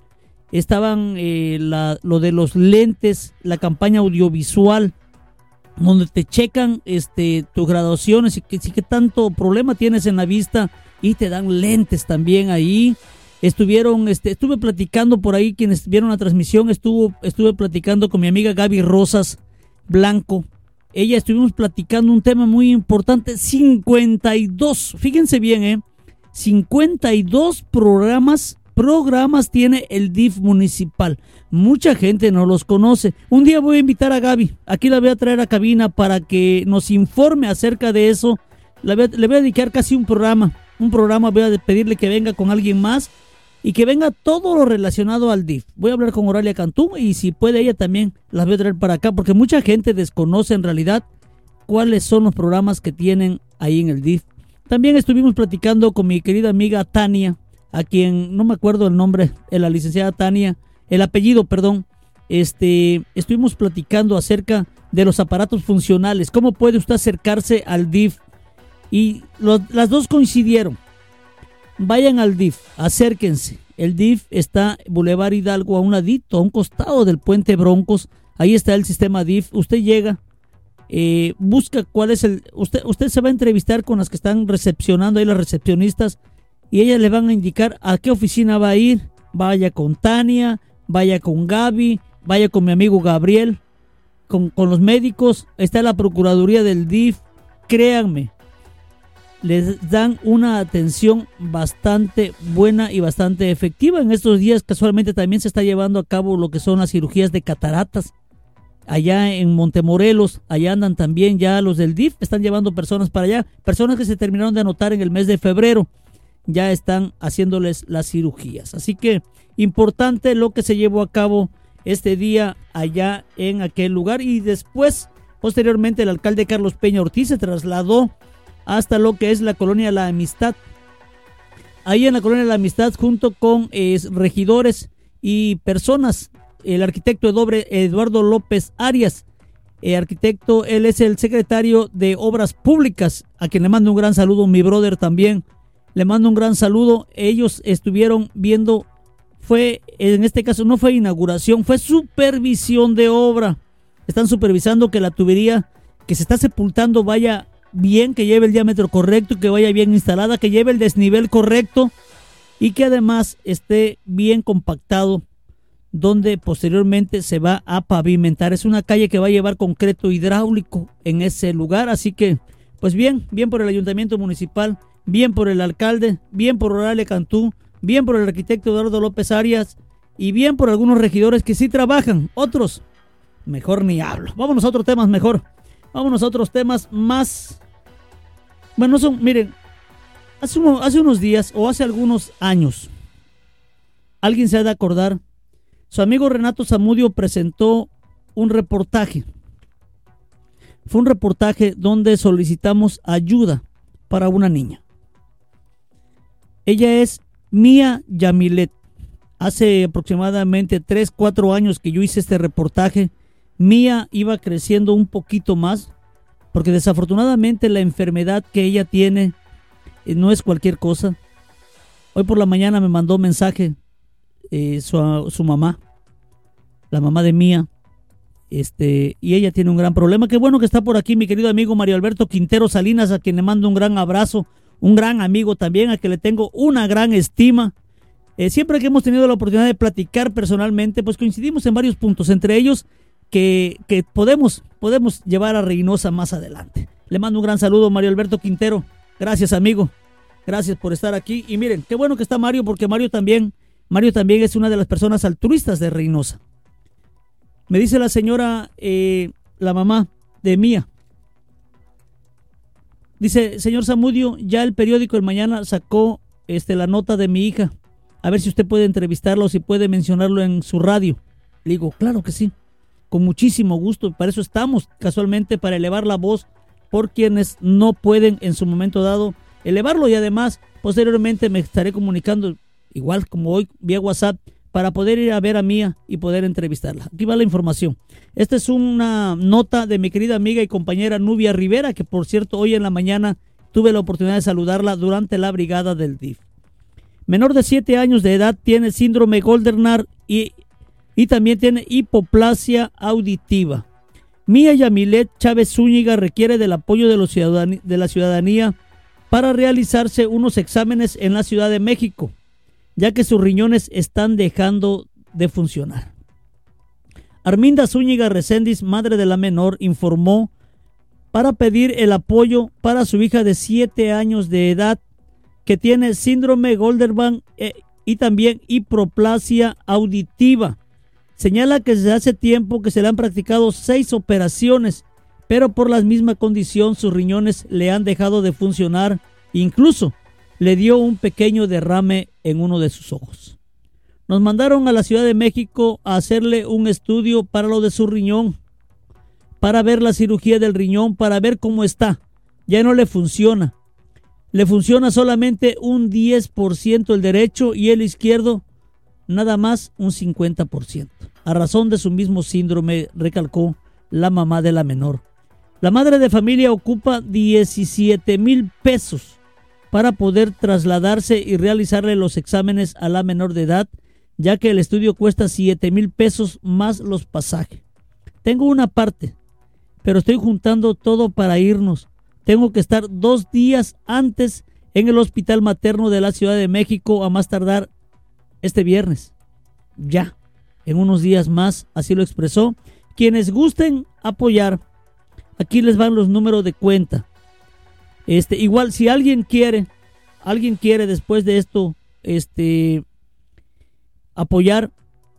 estaban eh, lo de los lentes, la campaña audiovisual, donde te checan este tus graduaciones y que tanto problema tienes en la vista y te dan lentes también ahí. Estuvieron, este, estuve platicando por ahí, quienes vieron la transmisión, estuvo, estuve platicando con mi amiga Gaby Rosas Blanco, ella estuvimos platicando un tema muy importante, 52, fíjense bien, ¿eh? 52 programas, programas tiene el DIF municipal. Mucha gente no los conoce. Un día voy a invitar a Gaby, aquí la voy a traer a cabina para que nos informe acerca de eso. Le voy a, le voy a dedicar casi un programa, un programa, voy a pedirle que venga con alguien más y que venga todo lo relacionado al DIF. Voy a hablar con Oralia Cantú y si puede ella también las voy a traer para acá porque mucha gente desconoce en realidad cuáles son los programas que tienen ahí en el DIF. También estuvimos platicando con mi querida amiga Tania, a quien no me acuerdo el nombre, la licenciada Tania, el apellido, perdón. Este, estuvimos platicando acerca de los aparatos funcionales, cómo puede usted acercarse al DIF y las dos coincidieron Vayan al DIF, acérquense. El DIF está Boulevard Hidalgo a un ladito, a un costado del puente Broncos. Ahí está el sistema DIF. Usted llega, eh, busca cuál es el... Usted, usted se va a entrevistar con las que están recepcionando ahí, las recepcionistas, y ellas le van a indicar a qué oficina va a ir. Vaya con Tania, vaya con Gaby, vaya con mi amigo Gabriel, con, con los médicos. Está la Procuraduría del DIF. Créanme, les dan una atención bastante buena y bastante efectiva. En estos días casualmente también se está llevando a cabo lo que son las cirugías de cataratas. Allá en Montemorelos, allá andan también ya los del DIF, están llevando personas para allá, personas que se terminaron de anotar en el mes de febrero, ya están haciéndoles las cirugías. Así que importante lo que se llevó a cabo este día allá en aquel lugar y después, posteriormente, el alcalde Carlos Peña Ortiz se trasladó hasta lo que es la colonia La Amistad. Ahí en la colonia La Amistad, junto con regidores y personas, el arquitecto Eduardo López Arias, el arquitecto, él es el secretario de Obras Públicas, a quien le mando un gran saludo, mi brother también, le mando un gran saludo. Ellos estuvieron viendo, fue, en este caso no fue inauguración, fue supervisión de obra. Están supervisando que la tubería que se está sepultando vaya bien, que lleve el diámetro correcto, que vaya bien instalada, que lleve el desnivel correcto y que además esté bien compactado donde posteriormente se va a pavimentar. Es una calle que va a llevar concreto hidráulico en ese lugar, así que pues bien, bien por el ayuntamiento municipal, bien por el alcalde, bien por Orale Cantú, bien por el arquitecto Eduardo López Arias y bien por algunos regidores que sí trabajan, otros mejor ni hablo. Vámonos a otros temas mejor. Vámonos a otros temas más bueno, son, miren, hace, hace unos días o hace algunos años, alguien se ha de acordar, su amigo Renato Zamudio presentó un reportaje. Fue un reportaje donde solicitamos ayuda para una niña. Ella es Mía Yamilet. Hace aproximadamente 3, 4 años que yo hice este reportaje, Mía iba creciendo un poquito más porque desafortunadamente la enfermedad que ella tiene eh, no es cualquier cosa. Hoy por la mañana me mandó mensaje eh, su, su, mamá, la mamá de Mía, este, y ella tiene un gran problema. Qué bueno que está por aquí mi querido amigo Mario Alberto Quintero Salinas, a quien le mando un gran abrazo, un gran amigo también, a quien le tengo una gran estima. Eh, siempre que hemos tenido la oportunidad de platicar personalmente, pues coincidimos en varios puntos, entre ellos que, podemos, podemos llevar a Reynosa más adelante. Le mando un gran saludo, Mario Alberto Quintero. Gracias, amigo. Gracias por estar aquí. Y miren, qué bueno que está Mario, porque Mario también, Mario también es una de las personas altruistas de Reynosa. Me dice la señora, eh, la mamá de Mía. Dice, señor Zamudio, ya el periódico El Mañana sacó este, la nota de mi hija. A ver si usted puede entrevistarlo, si puede mencionarlo en su radio. Le digo, claro que sí con muchísimo gusto. Para eso estamos casualmente, para elevar la voz por quienes no pueden en su momento dado elevarlo y además posteriormente me estaré comunicando igual como hoy vía WhatsApp para poder ir a ver a Mía y poder entrevistarla. Aquí va la información. Esta es una nota de mi querida amiga y compañera Nubia Rivera, que por cierto hoy en la mañana tuve la oportunidad de saludarla durante la brigada del DIF. Menor de 7 años de edad tiene síndrome Goldernar y y también tiene hipoplasia auditiva. Mía Yamilet Chávez Zúñiga requiere del apoyo de, los de la ciudadanía para realizarse unos exámenes en la Ciudad de México, ya que sus riñones están dejando de funcionar. Arminda Zúñiga Recendis, madre de la menor, informó para pedir el apoyo para su hija de 7 años de edad que tiene síndrome Golderban eh, y también hipoplasia auditiva Señala que desde hace tiempo que se le han practicado seis operaciones, pero por la misma condición sus riñones le han dejado de funcionar, incluso le dio un pequeño derrame en uno de sus ojos. Nos mandaron a la Ciudad de México a hacerle un estudio para lo de su riñón, para ver la cirugía del riñón, para ver cómo está. Ya no le funciona. Le funciona solamente un 10% el derecho y el izquierdo nada más un 50%. A razón de su mismo síndrome, recalcó la mamá de la menor. La madre de familia ocupa 17 mil pesos para poder trasladarse y realizarle los exámenes a la menor de edad, ya que el estudio cuesta 7 mil pesos más los pasajes. Tengo una parte, pero estoy juntando todo para irnos. Tengo que estar dos días antes en el hospital materno de la Ciudad de México a más tardar este viernes. Ya, en unos días más, así lo expresó. Quienes gusten apoyar, aquí les van los números de cuenta. Este, igual, si alguien quiere, alguien quiere después de esto, este, apoyar,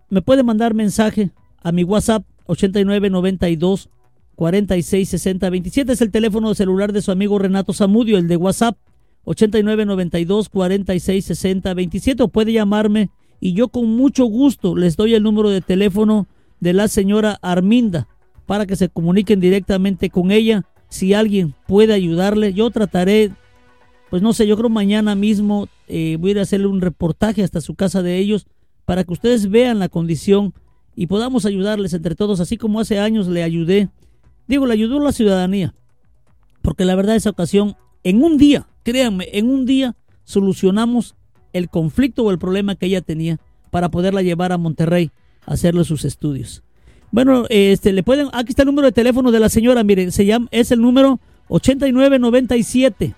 me puede mandar mensaje a mi WhatsApp 8992 46 60 27 es el teléfono celular de su amigo Renato Zamudio, el de WhatsApp 8992 46 60 27 o puede llamarme y yo con mucho gusto les doy el número de teléfono de la señora Arminda para que se comuniquen directamente con ella. Si alguien puede ayudarle, yo trataré, pues no sé, yo creo mañana mismo eh, voy a ir a hacerle un reportaje hasta su casa de ellos para que ustedes vean la condición y podamos ayudarles entre todos, así como hace años le ayudé. Digo, le ayudó la ciudadanía, porque la verdad esa ocasión, en un día, créanme, en un día solucionamos el conflicto o el problema que ella tenía para poderla llevar a Monterrey a hacerle sus estudios. Bueno, este le pueden aquí está el número de teléfono de la señora, miren, se llama es el número 8997.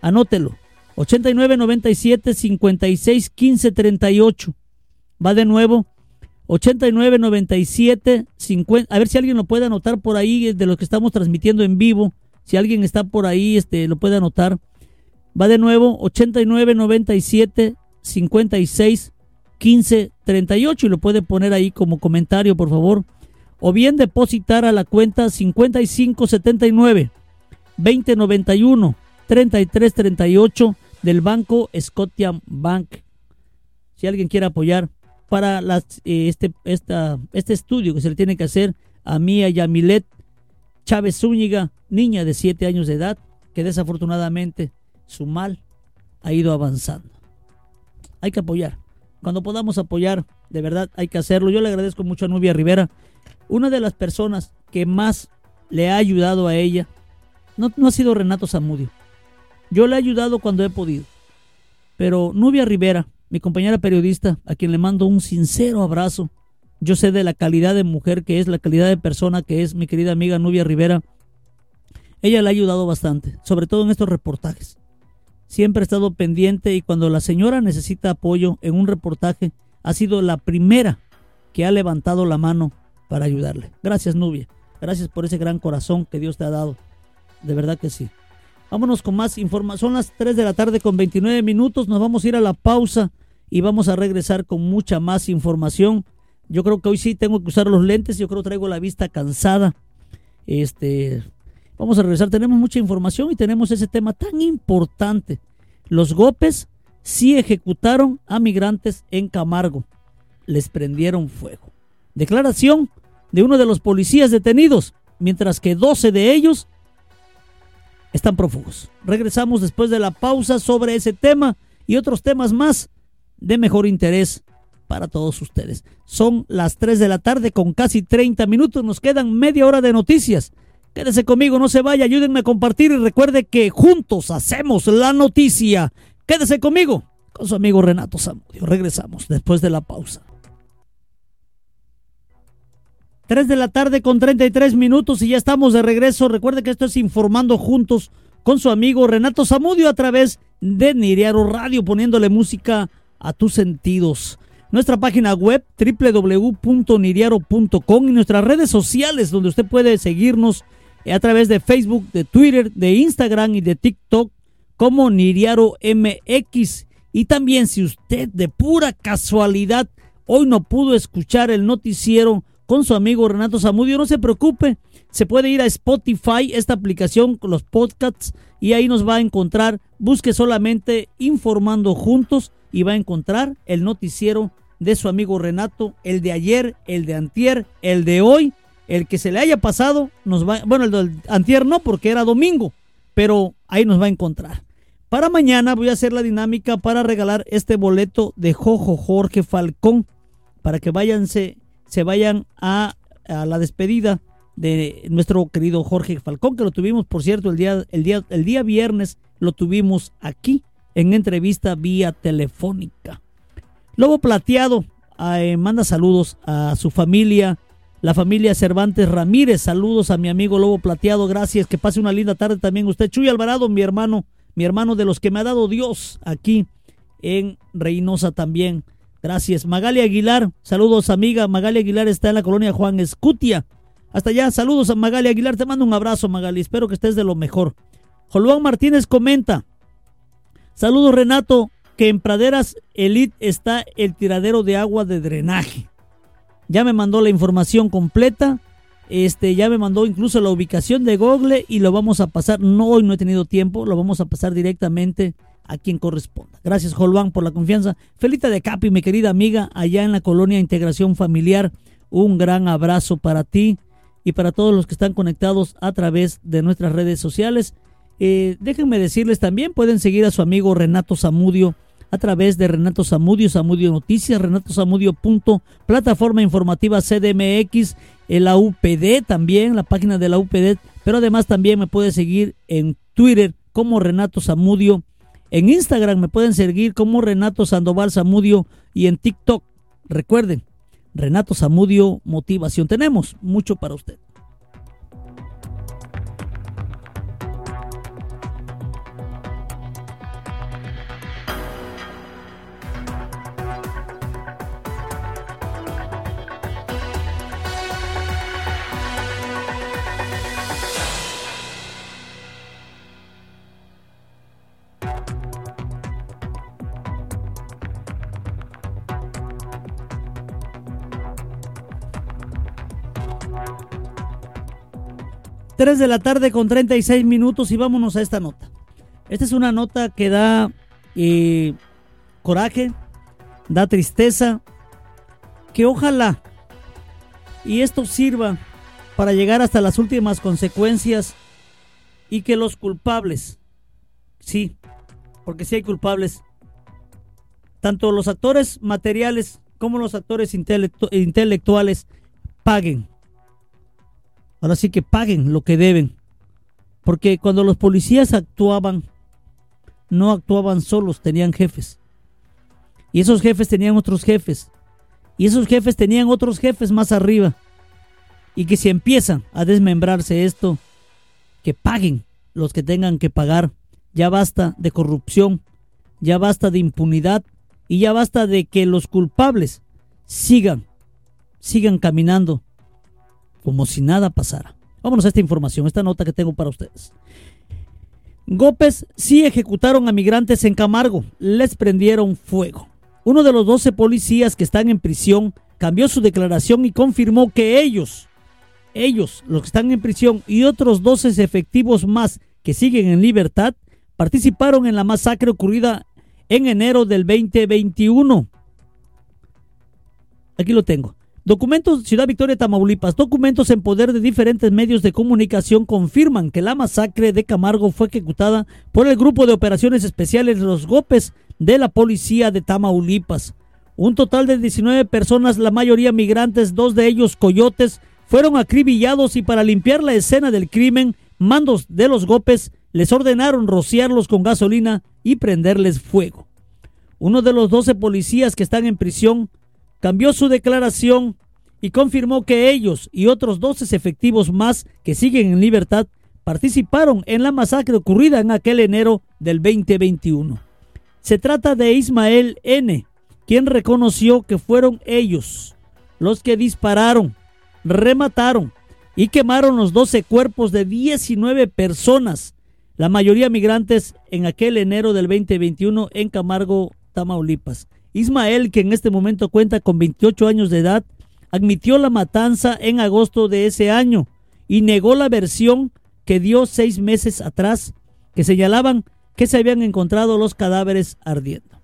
Anótelo. 8997 56 15 38. Va de nuevo 8997 50. A ver si alguien lo puede anotar por ahí de lo que estamos transmitiendo en vivo. Si alguien está por ahí, este lo puede anotar. Va de nuevo 8997 56 15 38 y lo puede poner ahí como comentario, por favor. O bien depositar a la cuenta 5579 2091 3338 del banco Scotian Bank. Si alguien quiere apoyar para las, eh, este, este estudio que se le tiene que hacer a Mía Yamilet Chávez Zúñiga, niña de 7 años de edad, que desafortunadamente su mal ha ido avanzando. Hay que apoyar. Cuando podamos apoyar, de verdad hay que hacerlo. Yo le agradezco mucho a Nubia Rivera, una de las personas que más le ha ayudado a ella. No, no ha sido Renato Zamudio. Yo le he ayudado cuando he podido. Pero Nubia Rivera, mi compañera periodista, a quien le mando un sincero abrazo, yo sé de la calidad de mujer que es, la calidad de persona que es mi querida amiga Nubia Rivera. Ella le ha ayudado bastante, sobre todo en estos reportajes siempre ha estado pendiente y cuando la señora necesita apoyo en un reportaje, ha sido la primera que ha levantado la mano para ayudarle. Gracias, Nubia. Gracias por ese gran corazón que Dios te ha dado. De verdad que sí. Vámonos con más información. Son las 3 de la tarde con 29 minutos. Nos vamos a ir a la pausa y vamos a regresar con mucha más información. Yo creo que hoy sí tengo que usar los lentes. Yo creo que traigo la vista cansada. Este, Vamos a regresar, tenemos mucha información y tenemos ese tema tan importante. Los GOPES sí ejecutaron a migrantes en Camargo. Les prendieron fuego. Declaración de uno de los policías detenidos, mientras que 12 de ellos están prófugos. Regresamos después de la pausa sobre ese tema y otros temas más de mejor interés para todos ustedes. Son las 3 de la tarde con casi 30 minutos. Nos quedan media hora de noticias. Quédese conmigo, no se vaya, ayúdenme a compartir y recuerde que juntos hacemos la noticia. Quédese conmigo, con su amigo Renato Zamudio. Regresamos después de la pausa. 3 de la tarde con 33 minutos y ya estamos de regreso. Recuerde que esto es Informando Juntos con su amigo Renato Zamudio a través de Niriaro Radio, poniéndole música a tus sentidos. Nuestra página web www.niriaro.com y nuestras redes sociales donde usted puede seguirnos a través de Facebook, de Twitter, de Instagram y de TikTok como Niriaro MX. Y también si usted de pura casualidad hoy no pudo escuchar el noticiero con su amigo Renato Zamudio, no se preocupe, se puede ir a Spotify, esta aplicación con los podcasts, y ahí nos va a encontrar. Busque solamente informando juntos y va a encontrar el noticiero de su amigo Renato, el de ayer, el de antier, el de hoy el que se le haya pasado, nos va, bueno, el del antier no, porque era domingo, pero ahí nos va a encontrar. Para mañana voy a hacer la dinámica para regalar este boleto de Jojo Jorge Falcón, para que váyanse, se vayan a, a la despedida de nuestro querido Jorge Falcón, que lo tuvimos, por cierto, el día, el día, el día viernes lo tuvimos aquí en entrevista vía telefónica. Lobo Plateado eh, manda saludos a su familia, la familia Cervantes Ramírez. Saludos a mi amigo Lobo Plateado, gracias, que pase una linda tarde también usted. Chuy Alvarado, mi hermano, mi hermano de los que me ha dado Dios aquí en Reynosa también. Gracias. Magali Aguilar, saludos amiga. Magali Aguilar está en la colonia Juan Escutia. Hasta allá, saludos a Magali Aguilar. Te mando un abrazo, Magali. Espero que estés de lo mejor. Jolván Martínez comenta, saludos Renato, que en Praderas Elite está el tiradero de agua de drenaje. Ya me mandó la información completa. Este, ya me mandó incluso la ubicación de Google y lo vamos a pasar. No, hoy no he tenido tiempo, lo vamos a pasar directamente a quien corresponda. Gracias, Jolván, por la confianza. Felita de Capi, mi querida amiga, allá en la colonia Integración Familiar. Un gran abrazo para ti y para todos los que están conectados a través de nuestras redes sociales. Eh, déjenme decirles también, pueden seguir a su amigo Renato Zamudio a través de Renato Zamudio, Zamudio Noticias, Renato Zamudio. plataforma informativa CDMX, la UPD también, la página de la UPD, pero además también me puede seguir en Twitter como Renato Zamudio, en Instagram me pueden seguir como Renato Sandoval Zamudio y en TikTok, recuerden, Renato Zamudio Motivación. Tenemos mucho para usted. 3 de la tarde con 36 minutos y vámonos a esta nota. Esta es una nota que da eh, coraje, da tristeza, que ojalá y esto sirva para llegar hasta las últimas consecuencias y que los culpables, sí, porque sí hay culpables, tanto los actores materiales como los actores intelectuales paguen Ahora sí que paguen lo que deben. Porque cuando los policías actuaban, no actuaban solos, tenían jefes. Y esos jefes tenían otros jefes. Y esos jefes tenían otros jefes más arriba. Y que si empiezan a desmembrarse esto, que paguen los que tengan que pagar. Ya basta de corrupción, ya basta de impunidad y ya basta de que los culpables sigan, sigan caminando como si nada pasara. Vámonos a esta información, esta nota que tengo para ustedes. Gopes sí ejecutaron a migrantes en Camargo, les prendieron fuego. Uno de los 12 policías que están en prisión cambió su declaración y confirmó que ellos, ellos, los que están en prisión y otros 12 efectivos más que siguen en libertad, participaron en la masacre ocurrida en enero del 2021. Aquí lo tengo. Documentos Ciudad Victoria, Tamaulipas. Documentos en poder de diferentes medios de comunicación confirman que la masacre de Camargo fue ejecutada por el grupo de operaciones especiales Los Gopes de la policía de Tamaulipas. Un total de 19 personas, la mayoría migrantes, dos de ellos coyotes, fueron acribillados y para limpiar la escena del crimen, mandos de los Gopes les ordenaron rociarlos con gasolina y prenderles fuego. Uno de los 12 policías que están en prisión cambió su declaración y confirmó que ellos y otros 12 efectivos más que siguen en libertad participaron en la masacre ocurrida en aquel enero del 2021. Se trata de Ismael N., quien reconoció que fueron ellos los que dispararon, remataron y quemaron los 12 cuerpos de 19 personas, la mayoría migrantes en aquel enero del 2021 en Camargo, Tamaulipas. Ismael, que en este momento cuenta con 28 años de edad, admitió la matanza en agosto de ese año y negó la versión que dio seis meses atrás, que señalaban que se habían encontrado los cadáveres ardiendo.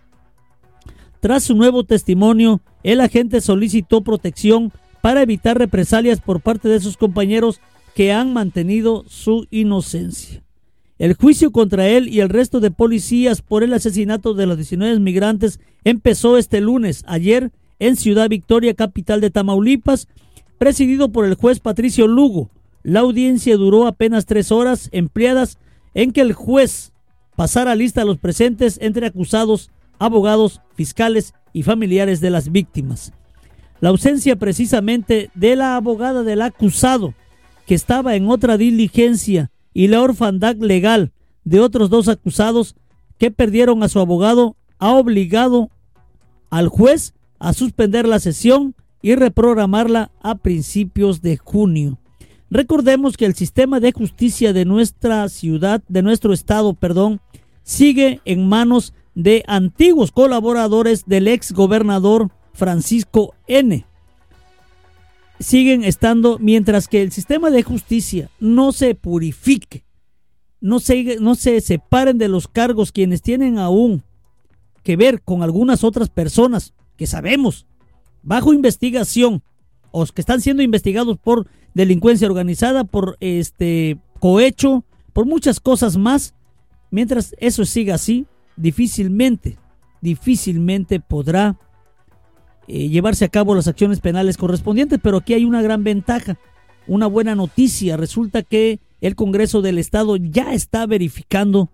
Tras su nuevo testimonio, el agente solicitó protección para evitar represalias por parte de sus compañeros que han mantenido su inocencia. El juicio contra él y el resto de policías por el asesinato de los 19 migrantes empezó este lunes, ayer, en Ciudad Victoria, capital de Tamaulipas, presidido por el juez Patricio Lugo. La audiencia duró apenas tres horas empleadas en que el juez pasara lista a los presentes entre acusados, abogados, fiscales y familiares de las víctimas. La ausencia precisamente de la abogada del acusado, que estaba en otra diligencia, y la orfandad legal de otros dos acusados que perdieron a su abogado ha obligado al juez a suspender la sesión y reprogramarla a principios de junio. Recordemos que el sistema de justicia de nuestra ciudad, de nuestro estado, perdón, sigue en manos de antiguos colaboradores del ex gobernador Francisco N. Siguen estando, mientras que el sistema de justicia no se purifique, no se, no se separen de los cargos quienes tienen aún que ver con algunas otras personas que sabemos bajo investigación o que están siendo investigados por delincuencia organizada, por este cohecho, por muchas cosas más. Mientras eso siga así, difícilmente, difícilmente podrá eh, llevarse a cabo las acciones penales correspondientes, pero aquí hay una gran ventaja, una buena noticia. Resulta que el Congreso del Estado ya está verificando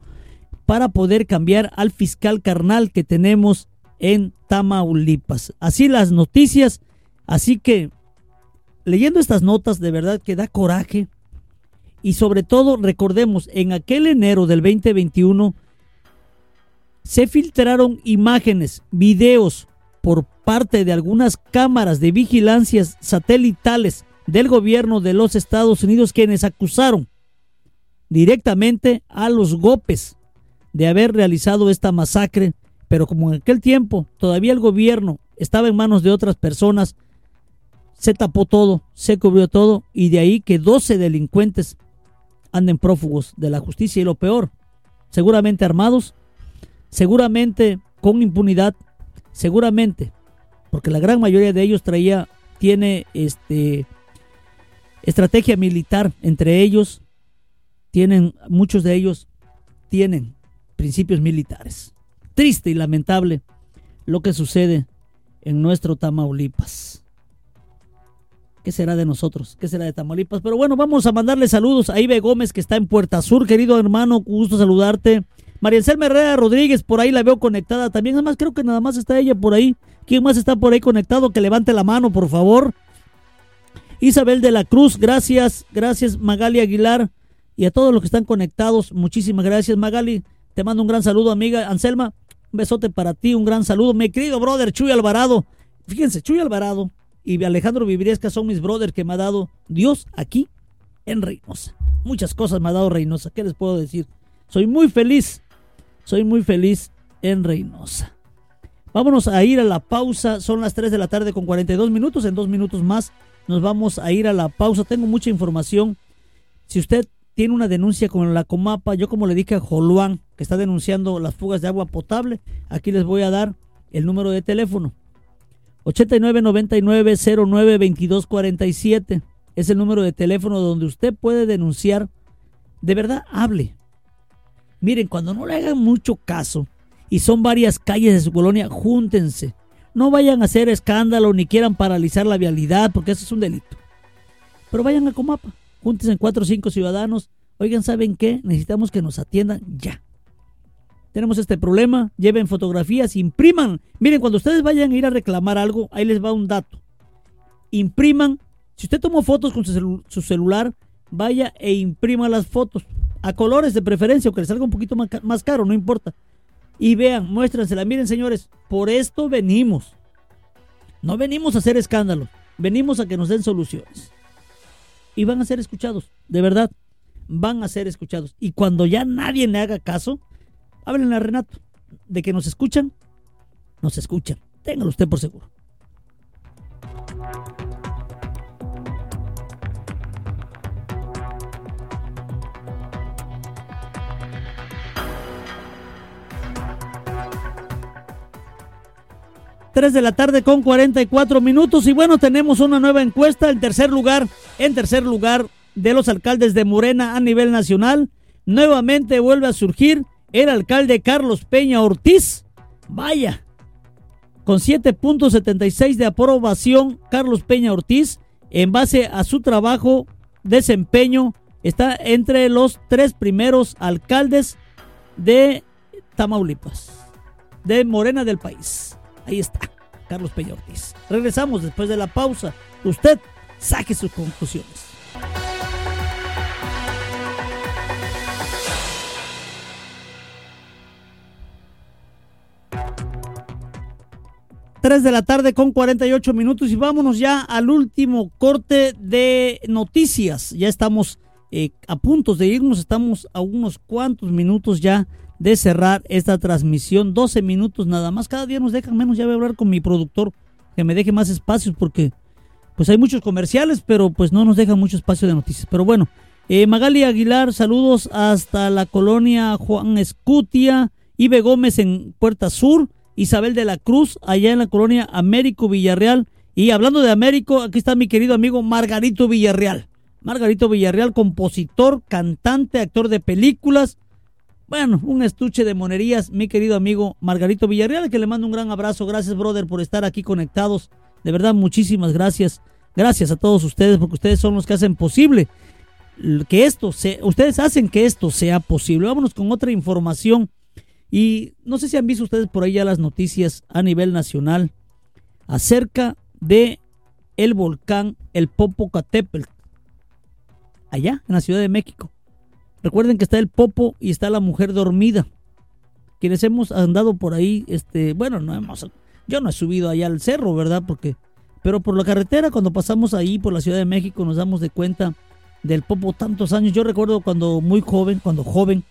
para poder cambiar al fiscal carnal que tenemos en Tamaulipas. Así las noticias, así que leyendo estas notas de verdad que da coraje y sobre todo recordemos, en aquel enero del 2021 se filtraron imágenes, videos por parte de algunas cámaras de vigilancias satelitales del gobierno de los Estados Unidos quienes acusaron directamente a los Gopes de haber realizado esta masacre, pero como en aquel tiempo todavía el gobierno estaba en manos de otras personas, se tapó todo, se cubrió todo y de ahí que 12 delincuentes anden prófugos de la justicia y lo peor, seguramente armados, seguramente con impunidad, seguramente, porque la gran mayoría de ellos traía, tiene este estrategia militar entre ellos, tienen, muchos de ellos tienen principios militares. Triste y lamentable lo que sucede en nuestro Tamaulipas. ¿Qué será de nosotros? ¿Qué será de Tamaulipas? Pero bueno, vamos a mandarle saludos a Ibe Gómez que está en Puerta Sur, querido hermano, gusto saludarte. María Herrera Rodríguez, por ahí la veo conectada también. Además, creo que nada más está ella por ahí. ¿Quién más está por ahí conectado? Que levante la mano, por favor. Isabel de la Cruz, gracias. Gracias, Magali Aguilar. Y a todos los que están conectados, muchísimas gracias, Magali. Te mando un gran saludo, amiga. Anselma, un besote para ti, un gran saludo. Mi querido brother Chuy Alvarado. Fíjense, Chuy Alvarado y Alejandro Viviresca son mis brothers que me ha dado Dios aquí en Reynosa. Muchas cosas me ha dado Reynosa. ¿Qué les puedo decir? Soy muy feliz soy muy feliz en Reynosa. Vámonos a ir a la pausa. Son las 3 de la tarde con 42 minutos. En dos minutos más nos vamos a ir a la pausa. Tengo mucha información. Si usted tiene una denuncia con la Comapa, yo como le dije a Joluán, que está denunciando las fugas de agua potable, aquí les voy a dar el número de teléfono. 8999-092247. Es el número de teléfono donde usted puede denunciar. De verdad, hable. Miren, cuando no le hagan mucho caso y son varias calles de su colonia, júntense. No vayan a hacer escándalo ni quieran paralizar la vialidad porque eso es un delito. Pero vayan a Comapa, júntense en cuatro o cinco ciudadanos. Oigan, ¿saben qué? Necesitamos que nos atiendan ya. Tenemos este problema, lleven fotografías, impriman. Miren, cuando ustedes vayan a ir a reclamar algo, ahí les va un dato. Impriman. Si usted tomó fotos con su, su celular, vaya e imprima las fotos a colores de preferencia o que les salga un poquito más, caro, no importa. Y vean, muéstransela. Miren, señores, por esto venimos. No venimos a hacer escándalos, venimos a que nos den soluciones. Y van a ser escuchados, de verdad, van a ser escuchados. Y cuando ya nadie le haga caso, háblenle a Renato. De que nos escuchan, nos escuchan. Téngalo usted por seguro. 3 de la tarde con 44 minutos. Y bueno, tenemos una nueva encuesta. En tercer lugar, en tercer lugar de los alcaldes de Morena a nivel nacional. Nuevamente vuelve a surgir el alcalde Carlos Peña Ortiz. Vaya, con 7.76 de aprobación, Carlos Peña Ortiz, en base a su trabajo, desempeño, está entre los tres primeros alcaldes de Tamaulipas, de Morena del país. Ahí está, Carlos Peña Ortiz. Regresamos después de la pausa. Usted saque sus conclusiones. 3 de la tarde con 48 minutos y vámonos ya al último corte de noticias. Ya estamos eh, a puntos de irnos, estamos a unos cuantos minutos ya de cerrar esta transmisión. 12 minutos nada más. Cada día nos dejan menos. Ya voy a hablar con mi productor que me deje más espacios porque pues hay muchos comerciales, pero pues no nos dejan mucho espacio de noticias. Pero bueno, eh, Magali Aguilar, saludos hasta la colonia Juan Escutia, Ibe Gómez en Puerta Sur. Isabel de la Cruz, allá en la colonia Américo Villarreal. Y hablando de Américo, aquí está mi querido amigo Margarito Villarreal. Margarito Villarreal, compositor, cantante, actor de películas. Bueno, un estuche de monerías, mi querido amigo Margarito Villarreal, que le mando un gran abrazo. Gracias, brother, por estar aquí conectados. De verdad, muchísimas gracias. Gracias a todos ustedes, porque ustedes son los que hacen posible que esto sea, ustedes hacen que esto sea posible. Vámonos con otra información y no sé si han visto ustedes por ahí ya las noticias a nivel nacional acerca de el volcán el Popocatépetl allá en la Ciudad de México. Recuerden que está el Popo y está la mujer dormida. Quienes hemos andado por ahí, este, bueno, no hemos, yo no he subido allá al cerro, ¿verdad? Porque, pero por la carretera cuando pasamos ahí por la Ciudad de México nos damos de cuenta del Popo tantos años. Yo recuerdo cuando muy joven, cuando joven,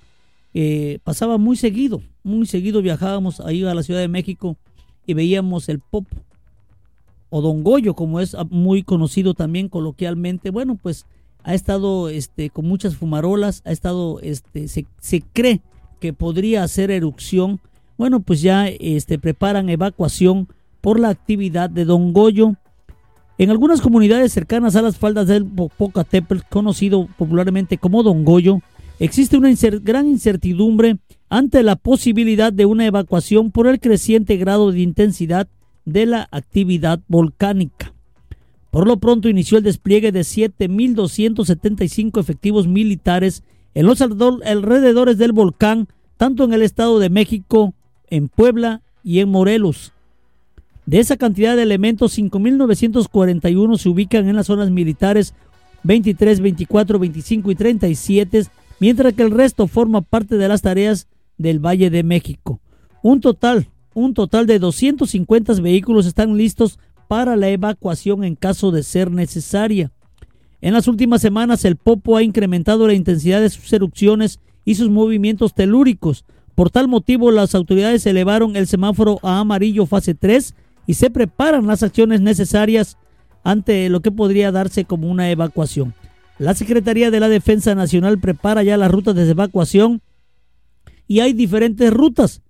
eh, pasaba muy seguido, muy seguido viajábamos ahí a la Ciudad de México y veíamos el pop o Don Goyo, como es muy conocido también coloquialmente. Bueno, pues ha estado este, con muchas fumarolas, ha estado, este, se, cree que podría hacer erupción. Bueno, pues ya este, preparan evacuación por la actividad de Don Goyo. En algunas comunidades cercanas a las faldas del Popocatépetl, conocido popularmente como Don Goyo, existe una gran incertidumbre ante la posibilidad de una evacuación por el creciente grado de intensidad de la actividad volcánica. Por lo pronto inició el despliegue de 7.275 efectivos militares en los alrededores del volcán, tanto en el Estado de México, en Puebla y en Morelos. De esa cantidad de elementos, 5.941 se ubican en las zonas militares 23, 24, 25 y 37 mientras que el resto forma parte de las tareas del Valle de México. Un total, un total de 250 vehículos están listos para la evacuación en caso de ser necesaria. En las últimas semanas el Popo ha incrementado la intensidad de sus erupciones y sus movimientos telúricos. Por tal motivo las autoridades elevaron el semáforo a amarillo fase 3 y se preparan las acciones necesarias ante lo que podría darse como una evacuación. La Secretaría de la Defensa Nacional prepara ya las rutas de evacuación y hay diferentes rutas,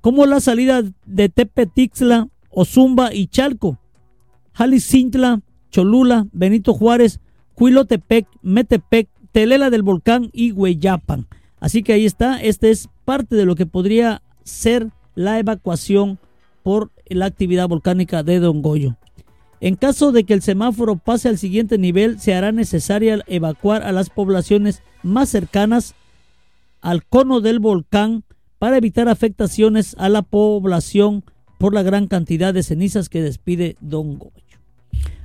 como la salida de Tepetixla, Ozumba y Chalco, Jalicintla, Cholula, Benito Juárez, Huilotepec, Metepec, Telela del Volcán y Hueyapan. Así que ahí está, este es parte de lo que podría ser la evacuación por la actividad volcánica de Don Goyo. En caso de que el semáforo pase al siguiente nivel, se hará necesaria evacuar a las poblaciones más cercanas al cono del volcán para evitar afectaciones a la población por la gran cantidad de cenizas que despide Don Goyo.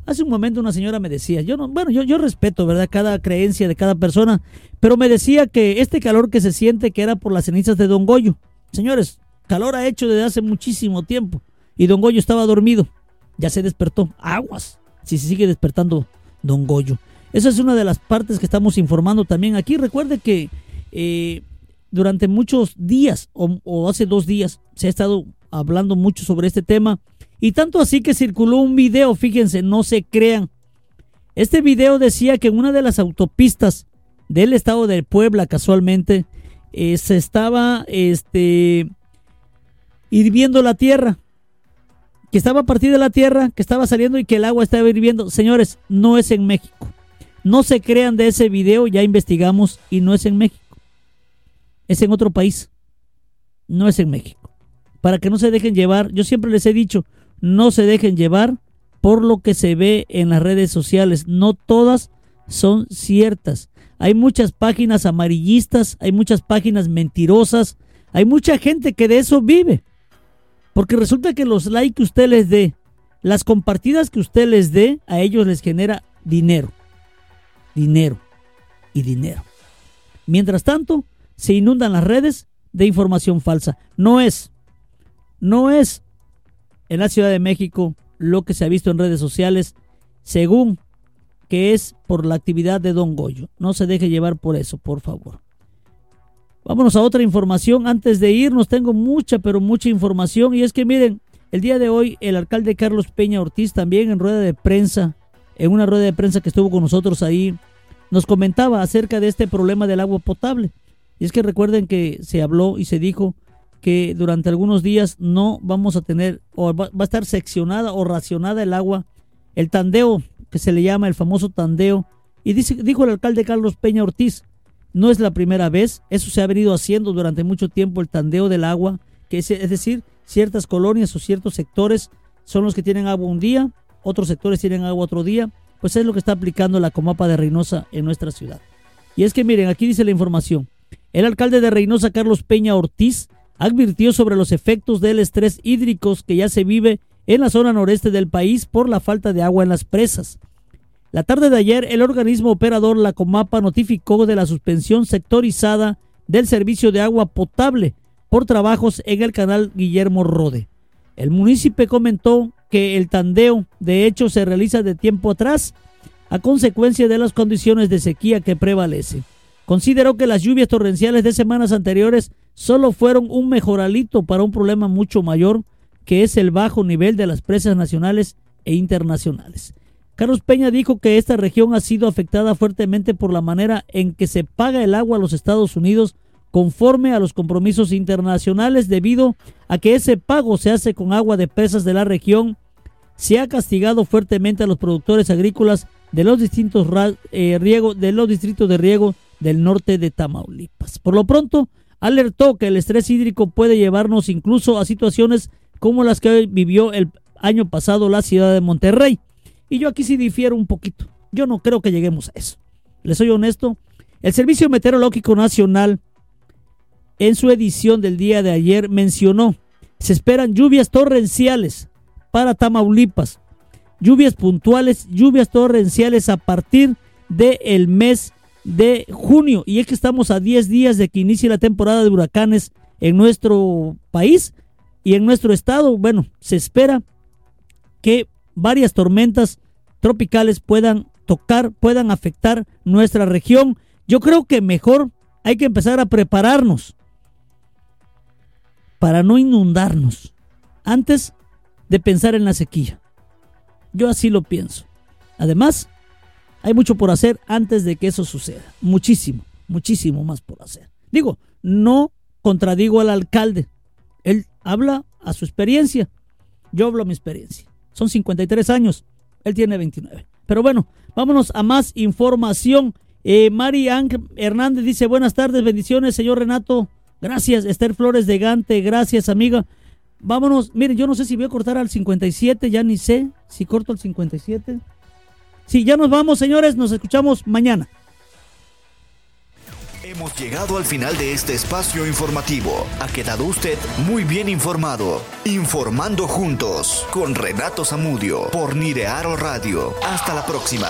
Hace un momento una señora me decía, yo no, bueno, yo, yo respeto, ¿verdad?, cada creencia de cada persona, pero me decía que este calor que se siente que era por las cenizas de Don Goyo. Señores, calor ha hecho desde hace muchísimo tiempo y Don Goyo estaba dormido ya se despertó. Aguas. Si se sigue despertando Don Goyo. Esa es una de las partes que estamos informando también aquí. Recuerde que eh, durante muchos días o, hace dos días se ha estado hablando mucho sobre este tema. Y tanto así que circuló un video, fíjense, no se crean. Este video decía que en una de las autopistas del estado de Puebla, casualmente, eh, se estaba este, hirviendo la tierra que estaba a partir de la tierra, que estaba saliendo y que el agua estaba hirviendo. Señores, no es en México. No se crean de ese video, ya investigamos y no es en México. Es en otro país. No es en México. Para que no se dejen llevar, yo siempre les he dicho, no se dejen llevar por lo que se ve en las redes sociales. No todas son ciertas. Hay muchas páginas amarillistas, hay muchas páginas mentirosas, hay mucha gente que de eso vive. Porque resulta que los likes que usted les dé, las compartidas que usted les dé, a ellos les genera dinero. Dinero y dinero. Mientras tanto, se inundan las redes de información falsa. No es, no es en la Ciudad de México, lo que se ha visto en redes sociales, según que es por la actividad de Don Goyo. No se deje llevar por eso, por favor. Vámonos a otra información. Antes de irnos, tengo mucha, pero mucha información. Y es que miren, el día de hoy el alcalde Carlos Peña Ortiz también en rueda de prensa, en una rueda de prensa que estuvo con nosotros ahí, nos comentaba acerca de este problema del agua potable. Y es que recuerden que se habló y se dijo que durante algunos días no vamos a tener, o va, a estar seccionada o racionada el agua, el tandeo, que se le llama el famoso tandeo. Y dijo el alcalde Carlos Peña Ortiz, no es la primera vez, eso se ha venido haciendo durante mucho tiempo, el tandeo del agua, que es, es decir, ciertas colonias o ciertos sectores son los que tienen agua un día, otros sectores tienen agua otro día, pues es lo que está aplicando la Comapa de Reynosa en nuestra ciudad. Y es que miren, aquí dice la información. El alcalde de Reynosa, Carlos Peña Ortiz, advirtió sobre los efectos del estrés hídricos que ya se vive en la zona noreste del país por la falta de agua en las presas. La tarde de ayer, el organismo operador La Comapa notificó de la suspensión sectorizada del servicio de agua potable por trabajos en el canal Guillermo Rode. El municipio comentó que el tandeo de hecho se realiza de tiempo atrás a consecuencia de las condiciones de sequía que prevalece. Consideró que las lluvias torrenciales de semanas anteriores solo fueron un mejoralito para un problema mucho mayor que es el bajo nivel de las presas nacionales e internacionales. Carlos Peña dijo que esta región ha sido afectada fuertemente por la manera en que se paga el agua a los Estados Unidos conforme a los compromisos internacionales debido a que ese pago se hace con agua de presas de la región, se ha castigado fuertemente a los productores agrícolas de los distintos eh, de los distritos de riego del norte de Tamaulipas. Por lo pronto, alertó que el estrés hídrico puede llevarnos incluso a situaciones como las que vivió el año pasado la ciudad de Monterrey. Y yo aquí sí difiero un poquito. Yo no creo que lleguemos a eso. Les soy honesto. El Servicio Meteorológico Nacional en su edición del día de ayer mencionó, se esperan lluvias torrenciales para Tamaulipas, lluvias puntuales, lluvias torrenciales a partir del mes de junio. Y es que estamos a 10 días de que inicie la temporada de huracanes en nuestro país y en nuestro estado. Bueno, se espera que varias tormentas tropicales puedan tocar, puedan afectar nuestra región. Yo creo que mejor hay que empezar a prepararnos para no inundarnos antes de pensar en la sequía. Yo así lo pienso. Además, hay mucho por hacer antes de que eso suceda. Muchísimo, muchísimo más por hacer. Digo, no contradigo al alcalde. Él habla a su experiencia. Yo hablo a mi experiencia. Son 53 años. Él tiene 29. Pero bueno, vámonos a más información. Eh, Mari Hernández dice, buenas tardes, bendiciones, señor Renato. Gracias, Esther Flores de Gante, gracias, amiga. Vámonos, miren, yo no sé si voy a cortar al 57, ya ni sé si corto al 57. Sí, ya nos vamos, señores, nos escuchamos mañana. Hemos llegado al final de este espacio informativo. Ha quedado usted muy bien informado. Informando juntos con Renato Zamudio por Nirearo Radio. Hasta la próxima.